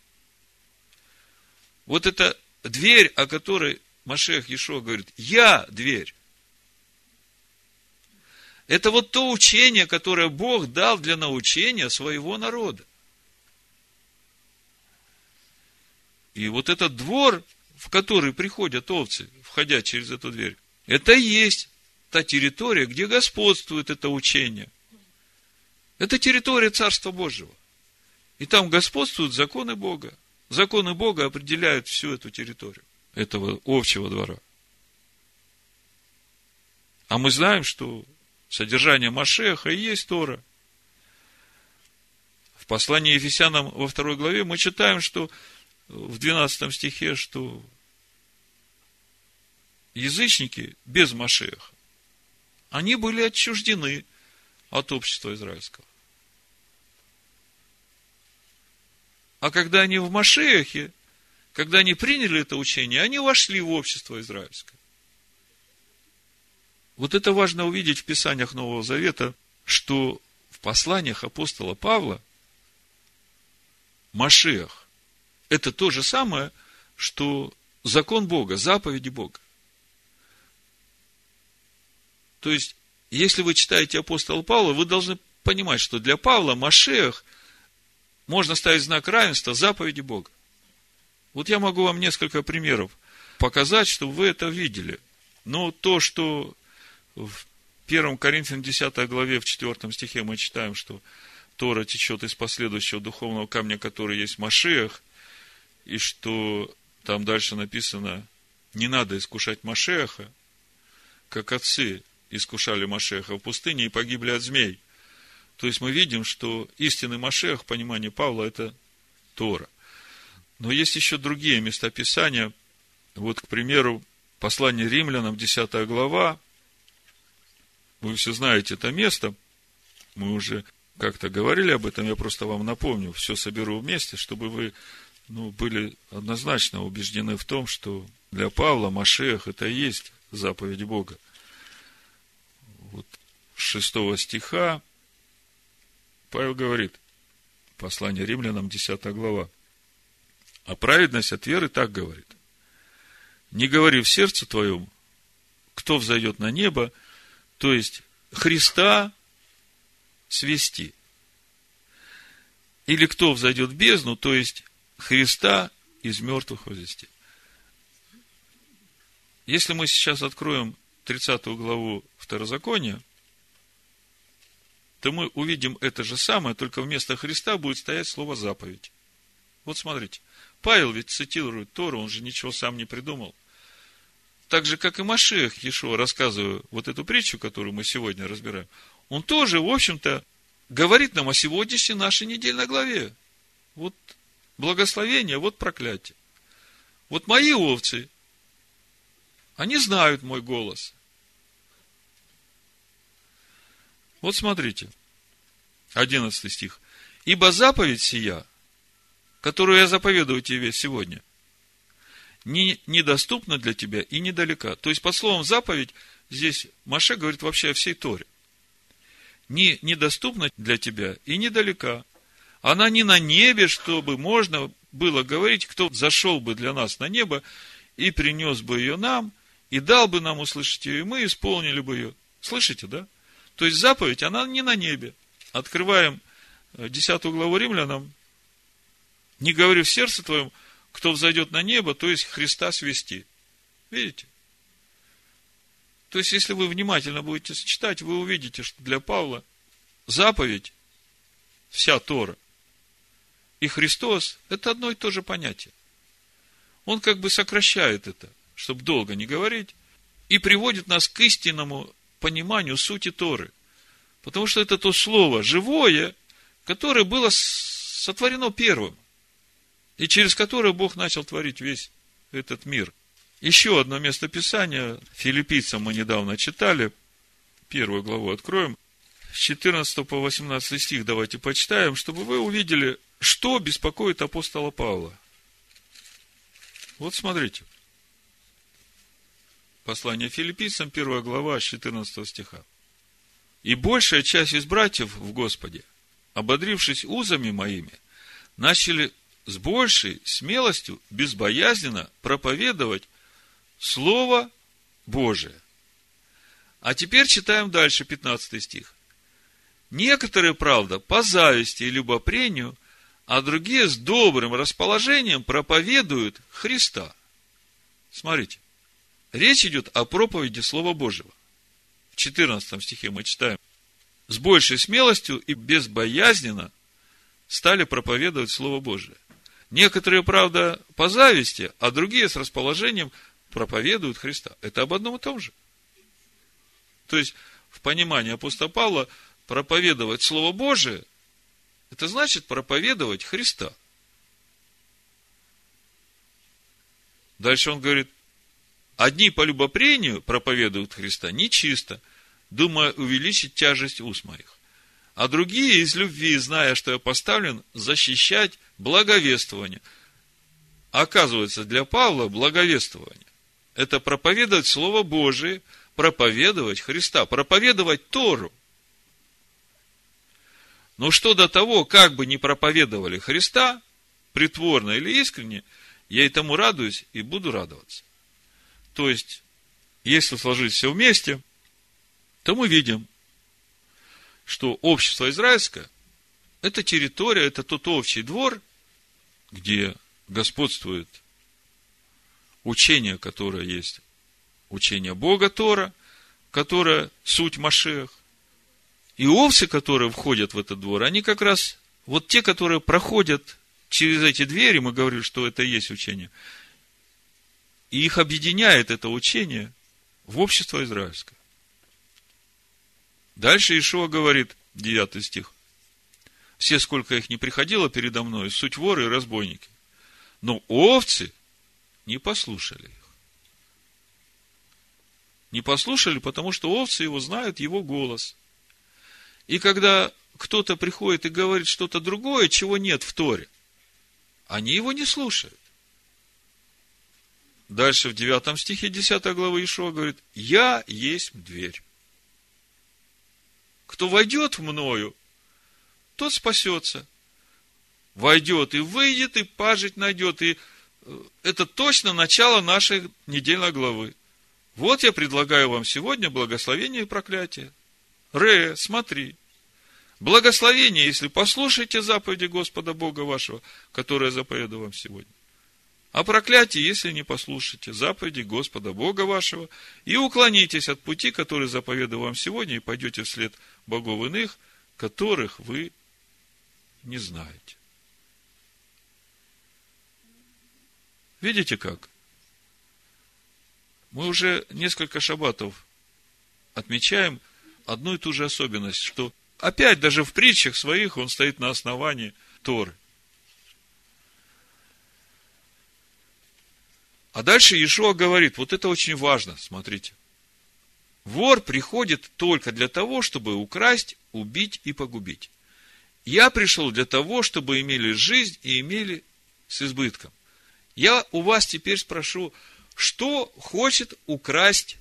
вот эта дверь, о которой Машех Ешо говорит, я дверь. Это вот то учение, которое Бог дал для научения своего народа. И вот этот двор, в который приходят овцы, входя через эту дверь, это и есть та территория, где господствует это учение. Это территория Царства Божьего. И там господствуют законы Бога. Законы Бога определяют всю эту территорию этого общего двора. А мы знаем, что содержание Машеха и есть Тора. В послании Ефесянам во второй главе мы читаем, что в 12 стихе, что язычники без Машеха, они были отчуждены от общества израильского. А когда они в Машехе, когда они приняли это учение, они вошли в общество израильское. Вот это важно увидеть в Писаниях Нового Завета, что в посланиях апостола Павла Машех – это то же самое, что закон Бога, заповеди Бога. То есть, если вы читаете апостола Павла, вы должны понимать, что для Павла Машех можно ставить знак равенства заповеди Бога. Вот я могу вам несколько примеров показать, чтобы вы это видели. Но то, что в 1 Коринфянам 10 главе в 4 стихе мы читаем, что Тора течет из последующего духовного камня, который есть Машех, и что там дальше написано, не надо искушать Машеха, как отцы искушали Машеха в пустыне и погибли от змей. То есть мы видим, что истинный Машех, понимание Павла, это Тора. Но есть еще другие места Писания. Вот, к примеру, послание римлянам, 10 глава. Вы все знаете это место. Мы уже как-то говорили об этом, я просто вам напомню, все соберу вместе, чтобы вы ну, были однозначно убеждены в том, что для Павла Машех это и есть заповедь Бога. Вот 6 стиха Павел говорит, послание римлянам, 10 глава, а праведность от веры так говорит. Не говори в сердце твоем, кто взойдет на небо, то есть Христа свести. Или кто взойдет в бездну, то есть Христа из мертвых возвести. Если мы сейчас откроем 30 главу Второзакония, то мы увидим это же самое, только вместо Христа будет стоять слово заповедь. Вот смотрите, Павел ведь цитирует Тору, он же ничего сам не придумал. Так же, как и Машех Ешуа, рассказывая вот эту притчу, которую мы сегодня разбираем, он тоже, в общем-то, говорит нам о сегодняшней нашей недельной главе. Вот благословение, вот проклятие. Вот мои овцы, они знают мой голос. Вот смотрите, 11 стих. Ибо заповедь сия, которую я заповедую тебе сегодня, не, недоступна для тебя и недалека. То есть, по словам заповедь, здесь Маше говорит вообще о всей Торе. Не недоступна для тебя и недалека. Она не на небе, чтобы можно было говорить, кто зашел бы для нас на небо и принес бы ее нам, и дал бы нам услышать ее, и мы исполнили бы ее. Слышите, да? То есть заповедь, она не на небе. Открываем 10 э, главу римлянам. Не говорю в сердце твоем, кто взойдет на небо, то есть Христа свести. Видите? То есть, если вы внимательно будете читать, вы увидите, что для Павла заповедь, вся Тора, и Христос – это одно и то же понятие. Он как бы сокращает это, чтобы долго не говорить, и приводит нас к истинному пониманию сути Торы. Потому что это то слово живое, которое было сотворено первым, и через которое Бог начал творить весь этот мир. Еще одно место Писания, филиппийцам мы недавно читали, первую главу откроем, с 14 по 18 стих давайте почитаем, чтобы вы увидели, что беспокоит апостола Павла. Вот смотрите. Послание филиппийцам, первая глава, 14 стиха. «И большая часть из братьев в Господе, ободрившись узами моими, начали с большей смелостью, безбоязненно проповедовать Слово Божие. А теперь читаем дальше 15 стих. Некоторые, правда, по зависти и любопрению, а другие с добрым расположением проповедуют Христа. Смотрите. Речь идет о проповеди Слова Божьего. В 14 стихе мы читаем. С большей смелостью и безбоязненно стали проповедовать Слово Божие. Некоторые, правда, по зависти, а другие с расположением проповедуют Христа. Это об одном и том же. То есть, в понимании апостола Павла, проповедовать Слово Божие, это значит проповедовать Христа. Дальше он говорит, Одни по любопрению проповедуют Христа нечисто, думая увеличить тяжесть уст моих. А другие из любви, зная, что я поставлен, защищать благовествование. Оказывается, для Павла благовествование – это проповедовать Слово Божие, проповедовать Христа, проповедовать Тору. Но что до того, как бы не проповедовали Христа, притворно или искренне, я этому радуюсь и буду радоваться. То есть, если сложить все вместе, то мы видим, что общество израильское – это территория, это тот общий двор, где господствует учение, которое есть учение Бога Тора, которое суть Машех. И овцы, которые входят в этот двор, они как раз вот те, которые проходят через эти двери, мы говорили, что это и есть учение, и их объединяет это учение в общество израильское. Дальше Ишуа говорит, 9 стих. Все, сколько их не приходило передо мной, суть воры и разбойники. Но овцы не послушали их. Не послушали, потому что овцы его знают, его голос. И когда кто-то приходит и говорит что-то другое, чего нет в Торе, они его не слушают. Дальше в 9 стихе 10 главы Ишуа говорит, я есть дверь. Кто войдет в мною, тот спасется. Войдет и выйдет, и пажить найдет. И э, это точно начало нашей недельной главы. Вот я предлагаю вам сегодня благословение и проклятие. Ре, смотри. Благословение, если послушаете заповеди Господа Бога вашего, которые заповедую вам сегодня. А проклятие, если не послушаете заповеди Господа Бога вашего и уклонитесь от пути, который заповедую вам сегодня, и пойдете вслед богов иных, которых вы не знаете. Видите как? Мы уже несколько шабатов отмечаем одну и ту же особенность, что опять даже в притчах своих он стоит на основании Торы. А дальше Иешуа говорит, вот это очень важно, смотрите. Вор приходит только для того, чтобы украсть, убить и погубить. Я пришел для того, чтобы имели жизнь и имели с избытком. Я у вас теперь спрошу, что хочет украсть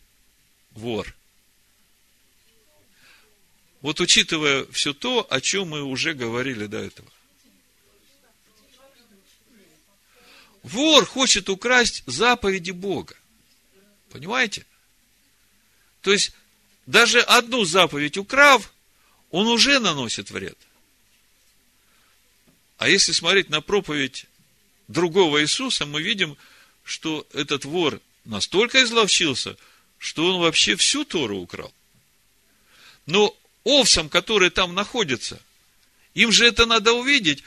вор? Вот учитывая все то, о чем мы уже говорили до этого. Вор хочет украсть заповеди Бога. Понимаете? То есть, даже одну заповедь украв, он уже наносит вред. А если смотреть на проповедь другого Иисуса, мы видим, что этот вор настолько изловчился, что он вообще всю Тору украл. Но овцам, которые там находятся, им же это надо увидеть.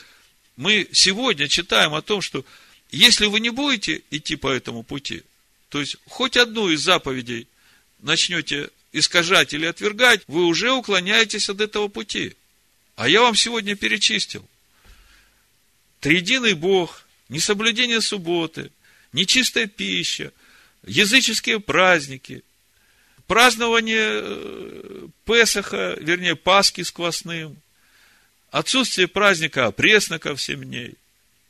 Мы сегодня читаем о том, что если вы не будете идти по этому пути, то есть хоть одну из заповедей начнете искажать или отвергать, вы уже уклоняетесь от этого пути. А я вам сегодня перечистил. Триединый Бог, несоблюдение субботы, нечистая пища, языческие праздники, празднование э, Песаха, вернее, Пасхи с квасным, отсутствие праздника опресноков 7 дней,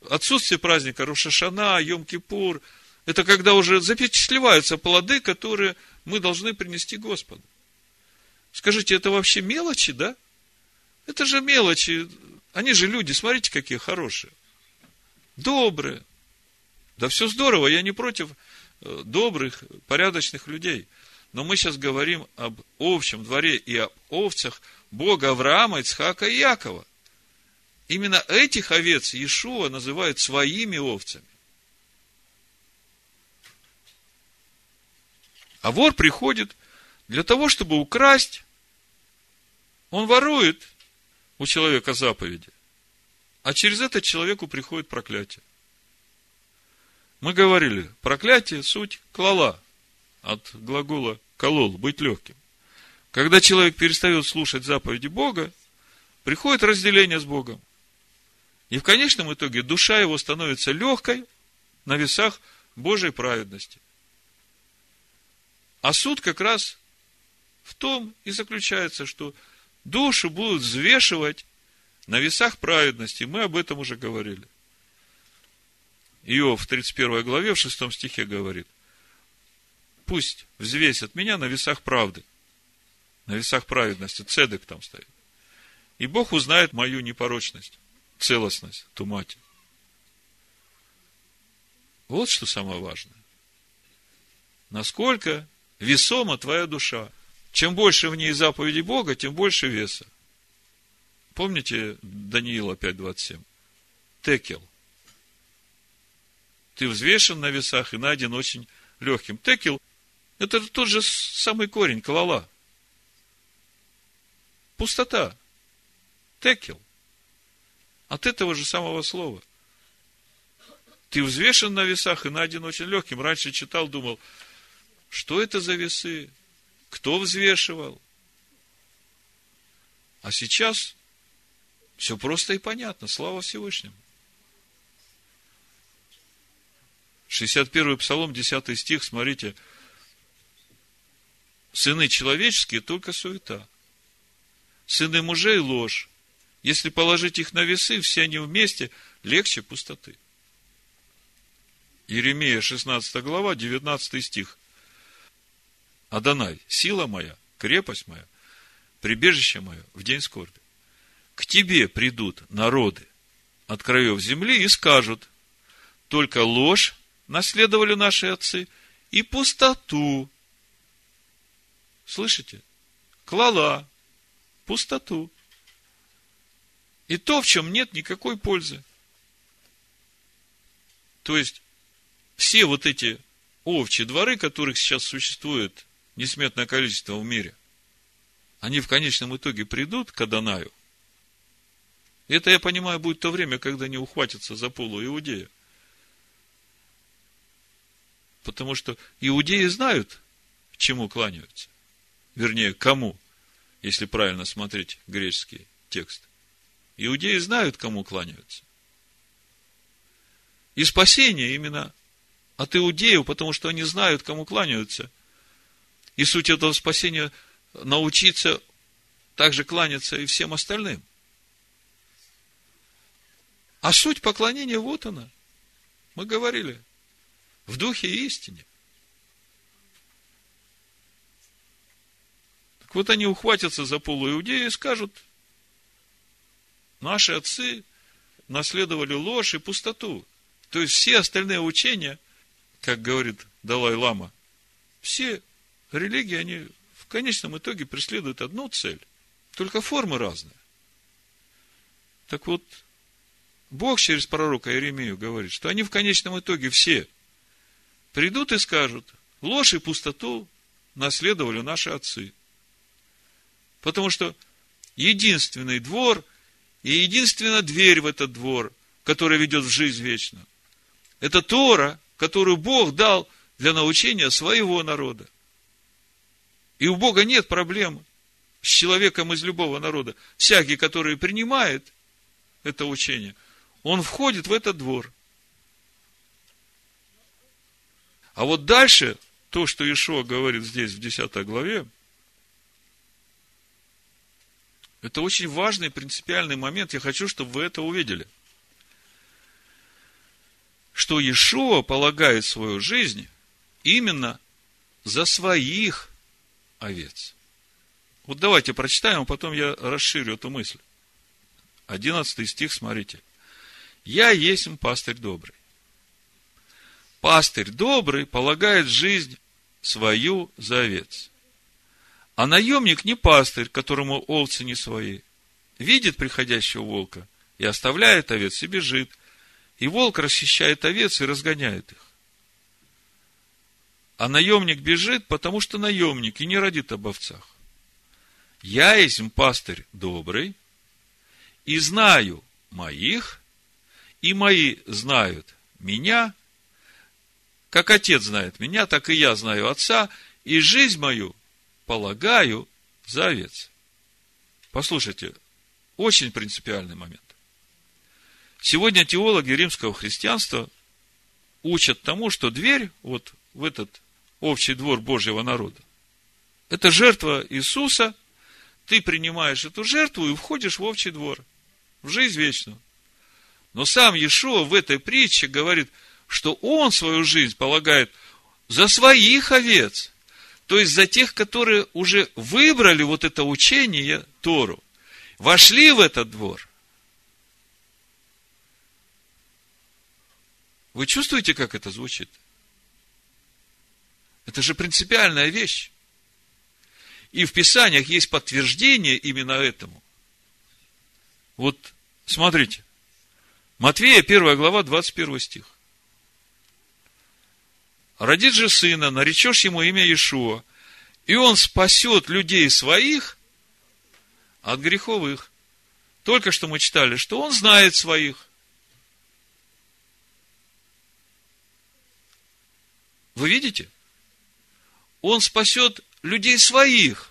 отсутствие праздника Рошашана, Йом-Кипур, это когда уже запечатлеваются плоды, которые мы должны принести Господу. Скажите, это вообще мелочи, да? Это же мелочи. Они же люди, смотрите, какие хорошие. Добрые. Да все здорово, я не против э, добрых, порядочных людей. Но мы сейчас говорим об общем дворе и об овцах Бога Авраама, Ицхака и Якова. Именно этих овец Иешуа называют своими овцами. А вор приходит для того, чтобы украсть. Он ворует у человека заповеди. А через это человеку приходит проклятие. Мы говорили, проклятие – суть клала. От глагола колол, быть легким. Когда человек перестает слушать заповеди Бога, приходит разделение с Богом. И в конечном итоге душа его становится легкой на весах Божьей праведности. А суд как раз в том и заключается, что душу будут взвешивать на весах праведности. Мы об этом уже говорили. Иов в 31 главе, в 6 стихе говорит, пусть взвесят меня на весах правды, на весах праведности, цедек там стоит. И Бог узнает мою непорочность, целостность, тумати. Вот что самое важное. Насколько весома твоя душа. Чем больше в ней заповедей Бога, тем больше веса. Помните Даниила 5.27? Текел. Ты взвешен на весах и найден очень легким. Текел – это тот же самый корень, клала. Пустота. Текел. От этого же самого слова. Ты взвешен на весах и найден очень легким. Раньше читал, думал, что это за весы? Кто взвешивал? А сейчас все просто и понятно. Слава Всевышнему. 61 Псалом, 10 стих, смотрите. Сыны человеческие только суета. Сыны мужей ложь. Если положить их на весы, все они вместе, легче пустоты. Еремия, 16 глава, 19 стих. Адонай, сила моя, крепость моя, прибежище мое в день скорби. К тебе придут народы от краев земли и скажут, только ложь наследовали наши отцы и пустоту. Слышите? Клала, пустоту. И то, в чем нет никакой пользы. То есть, все вот эти овчьи дворы, которых сейчас существует несметное количество в мире, они в конечном итоге придут к Адонаю. Это, я понимаю, будет то время, когда они ухватятся за полу Иудея. Потому что иудеи знают, чему кланяются. Вернее, кому, если правильно смотреть греческий текст. Иудеи знают, кому кланяются. И спасение именно от иудеев, потому что они знают, кому кланяются – и суть этого спасения – научиться также кланяться и всем остальным. А суть поклонения вот она. Мы говорили. В духе и истине. Так вот они ухватятся за полуиудею и скажут, наши отцы наследовали ложь и пустоту. То есть все остальные учения, как говорит Далай-Лама, все религии, они в конечном итоге преследуют одну цель, только формы разные. Так вот, Бог через пророка Иеремию говорит, что они в конечном итоге все придут и скажут, ложь и пустоту наследовали наши отцы. Потому что единственный двор и единственная дверь в этот двор, которая ведет в жизнь вечную, это Тора, которую Бог дал для научения своего народа. И у Бога нет проблем с человеком из любого народа. Всякий, который принимает это учение, он входит в этот двор. А вот дальше, то, что Ишуа говорит здесь в 10 главе, это очень важный принципиальный момент. Я хочу, чтобы вы это увидели. Что Иешуа полагает свою жизнь именно за своих овец. Вот давайте прочитаем, а потом я расширю эту мысль. Одиннадцатый стих, смотрите. «Я есть пастырь добрый». Пастырь добрый полагает жизнь свою за овец. А наемник не пастырь, которому овцы не свои. Видит приходящего волка и оставляет овец и бежит. И волк расхищает овец и разгоняет их. А наемник бежит, потому что наемник и не родит об овцах. Я есть пастырь добрый, и знаю моих, и мои знают меня, как отец знает меня, так и я знаю отца, и жизнь мою полагаю за овец. Послушайте, очень принципиальный момент. Сегодня теологи римского христианства учат тому, что дверь вот в этот общий двор Божьего народа. Это жертва Иисуса, ты принимаешь эту жертву и входишь в овчий двор, в жизнь вечную. Но сам Иешуа в этой притче говорит, что он свою жизнь полагает за своих овец, то есть за тех, которые уже выбрали вот это учение Тору, вошли в этот двор. Вы чувствуете, как это звучит? Это же принципиальная вещь. И в Писаниях есть подтверждение именно этому. Вот смотрите. Матвея, 1 глава, 21 стих. Родит же сына, наречешь ему имя Иешуа, и он спасет людей своих от греховых. Только что мы читали, что он знает своих. Вы видите? Он спасет людей своих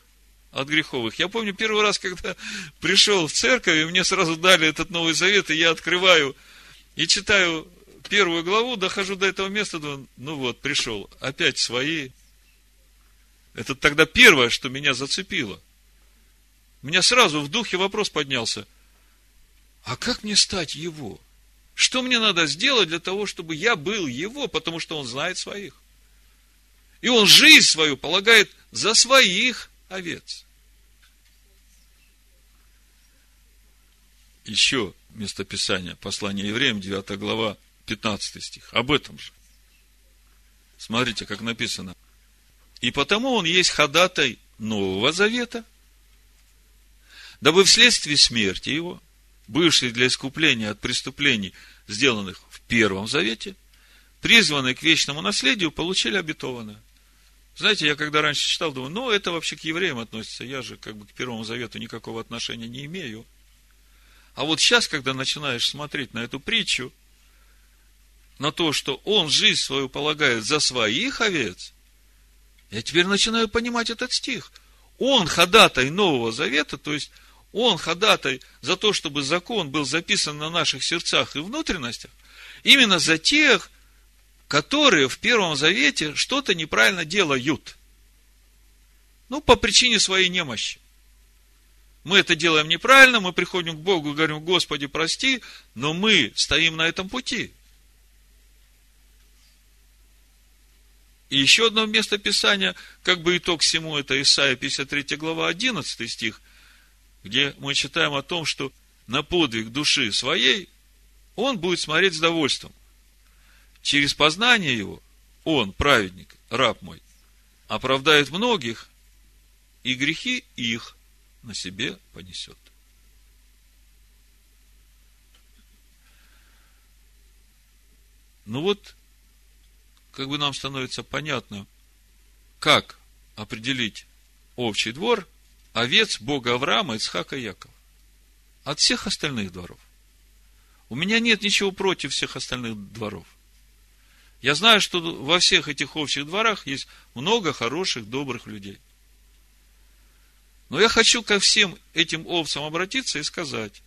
от греховых. Я помню первый раз, когда пришел в церковь, и мне сразу дали этот Новый Завет, и я открываю и читаю первую главу, дохожу до этого места, думаю, ну вот, пришел, опять свои. Это тогда первое, что меня зацепило. У меня сразу в духе вопрос поднялся. А как мне стать его? Что мне надо сделать для того, чтобы я был его, потому что он знает своих? И он жизнь свою полагает за своих овец. Еще местописание, послание евреям, 9 глава, 15 стих. Об этом же. Смотрите, как написано. И потому он есть ходатай Нового Завета, дабы вследствие смерти его, бывший для искупления от преступлений, сделанных в Первом Завете, призванные к вечному наследию, получили обетованное. Знаете, я когда раньше читал, думаю, ну, это вообще к евреям относится, я же как бы к Первому Завету никакого отношения не имею. А вот сейчас, когда начинаешь смотреть на эту притчу, на то, что он жизнь свою полагает за своих овец, я теперь начинаю понимать этот стих. Он ходатай Нового Завета, то есть он ходатай за то, чтобы закон был записан на наших сердцах и внутренностях, именно за тех, которые в Первом Завете что-то неправильно делают. Ну, по причине своей немощи. Мы это делаем неправильно, мы приходим к Богу и говорим, Господи, прости, но мы стоим на этом пути. И еще одно место Писания, как бы итог всему, это Исайя 53 глава 11 стих, где мы читаем о том, что на подвиг души своей он будет смотреть с довольством. Через познание его он, праведник, раб мой, оправдает многих, и грехи их на себе понесет. Ну вот, как бы нам становится понятно, как определить общий двор овец Бога Авраама, Ицхака и Якова. От всех остальных дворов. У меня нет ничего против всех остальных дворов – я знаю, что во всех этих общих дворах есть много хороших, добрых людей. Но я хочу ко всем этим овцам обратиться и сказать,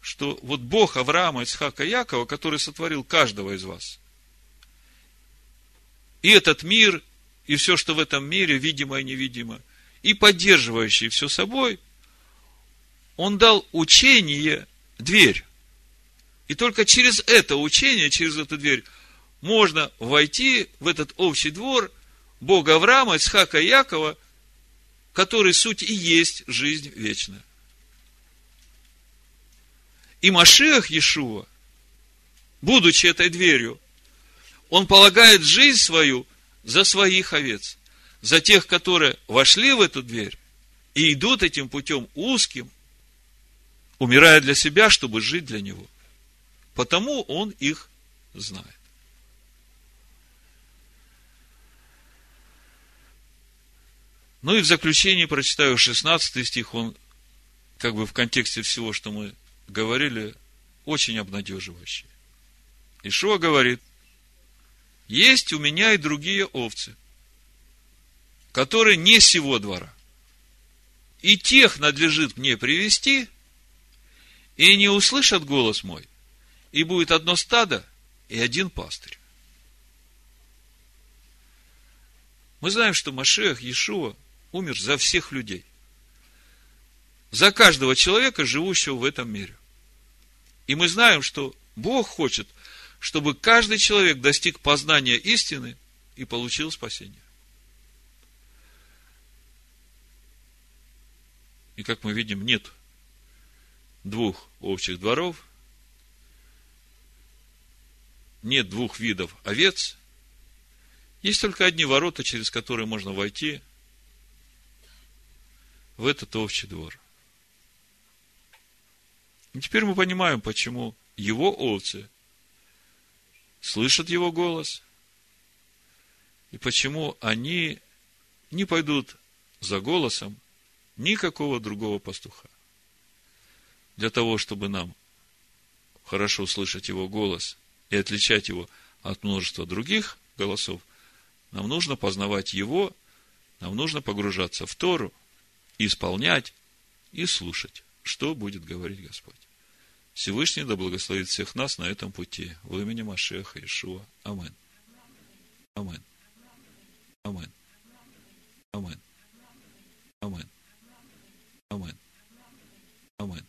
что вот Бог Авраама, Исхака, Якова, который сотворил каждого из вас, и этот мир, и все, что в этом мире, видимо и невидимо, и поддерживающий все собой, он дал учение, дверь. И только через это учение, через эту дверь, можно войти в этот общий двор Бога Авраама, Исхака и Якова, который суть и есть жизнь вечная. И Машех Иешуа, будучи этой дверью, он полагает жизнь свою за своих овец, за тех, которые вошли в эту дверь и идут этим путем узким, умирая для себя, чтобы жить для него. Потому он их знает. Ну и в заключении прочитаю 16 стих, он как бы в контексте всего, что мы говорили, очень обнадеживающий. Ишуа говорит, есть у меня и другие овцы, которые не сего двора. И тех надлежит мне привести, и не услышат голос мой, и будет одно стадо и один пастырь. Мы знаем, что Машех, Иешуа, умер за всех людей. за каждого человека, живущего в этом мире. И мы знаем, что Бог хочет, чтобы каждый человек достиг познания истины и получил спасение. И как мы видим, нет двух общих дворов, нет двух видов овец, есть только одни ворота, через которые можно войти в этот общий двор. И теперь мы понимаем, почему его овцы слышат его голос, и почему они не пойдут за голосом никакого другого пастуха. Для того, чтобы нам хорошо слышать его голос и отличать его от множества других голосов, нам нужно познавать его, нам нужно погружаться в Тору, исполнять и слушать, что будет говорить Господь. Всевышний да благословит всех нас на этом пути. В имени Машеха Ишуа. Амин. Амин. Амин. Амин. Амин. Амин. Амин.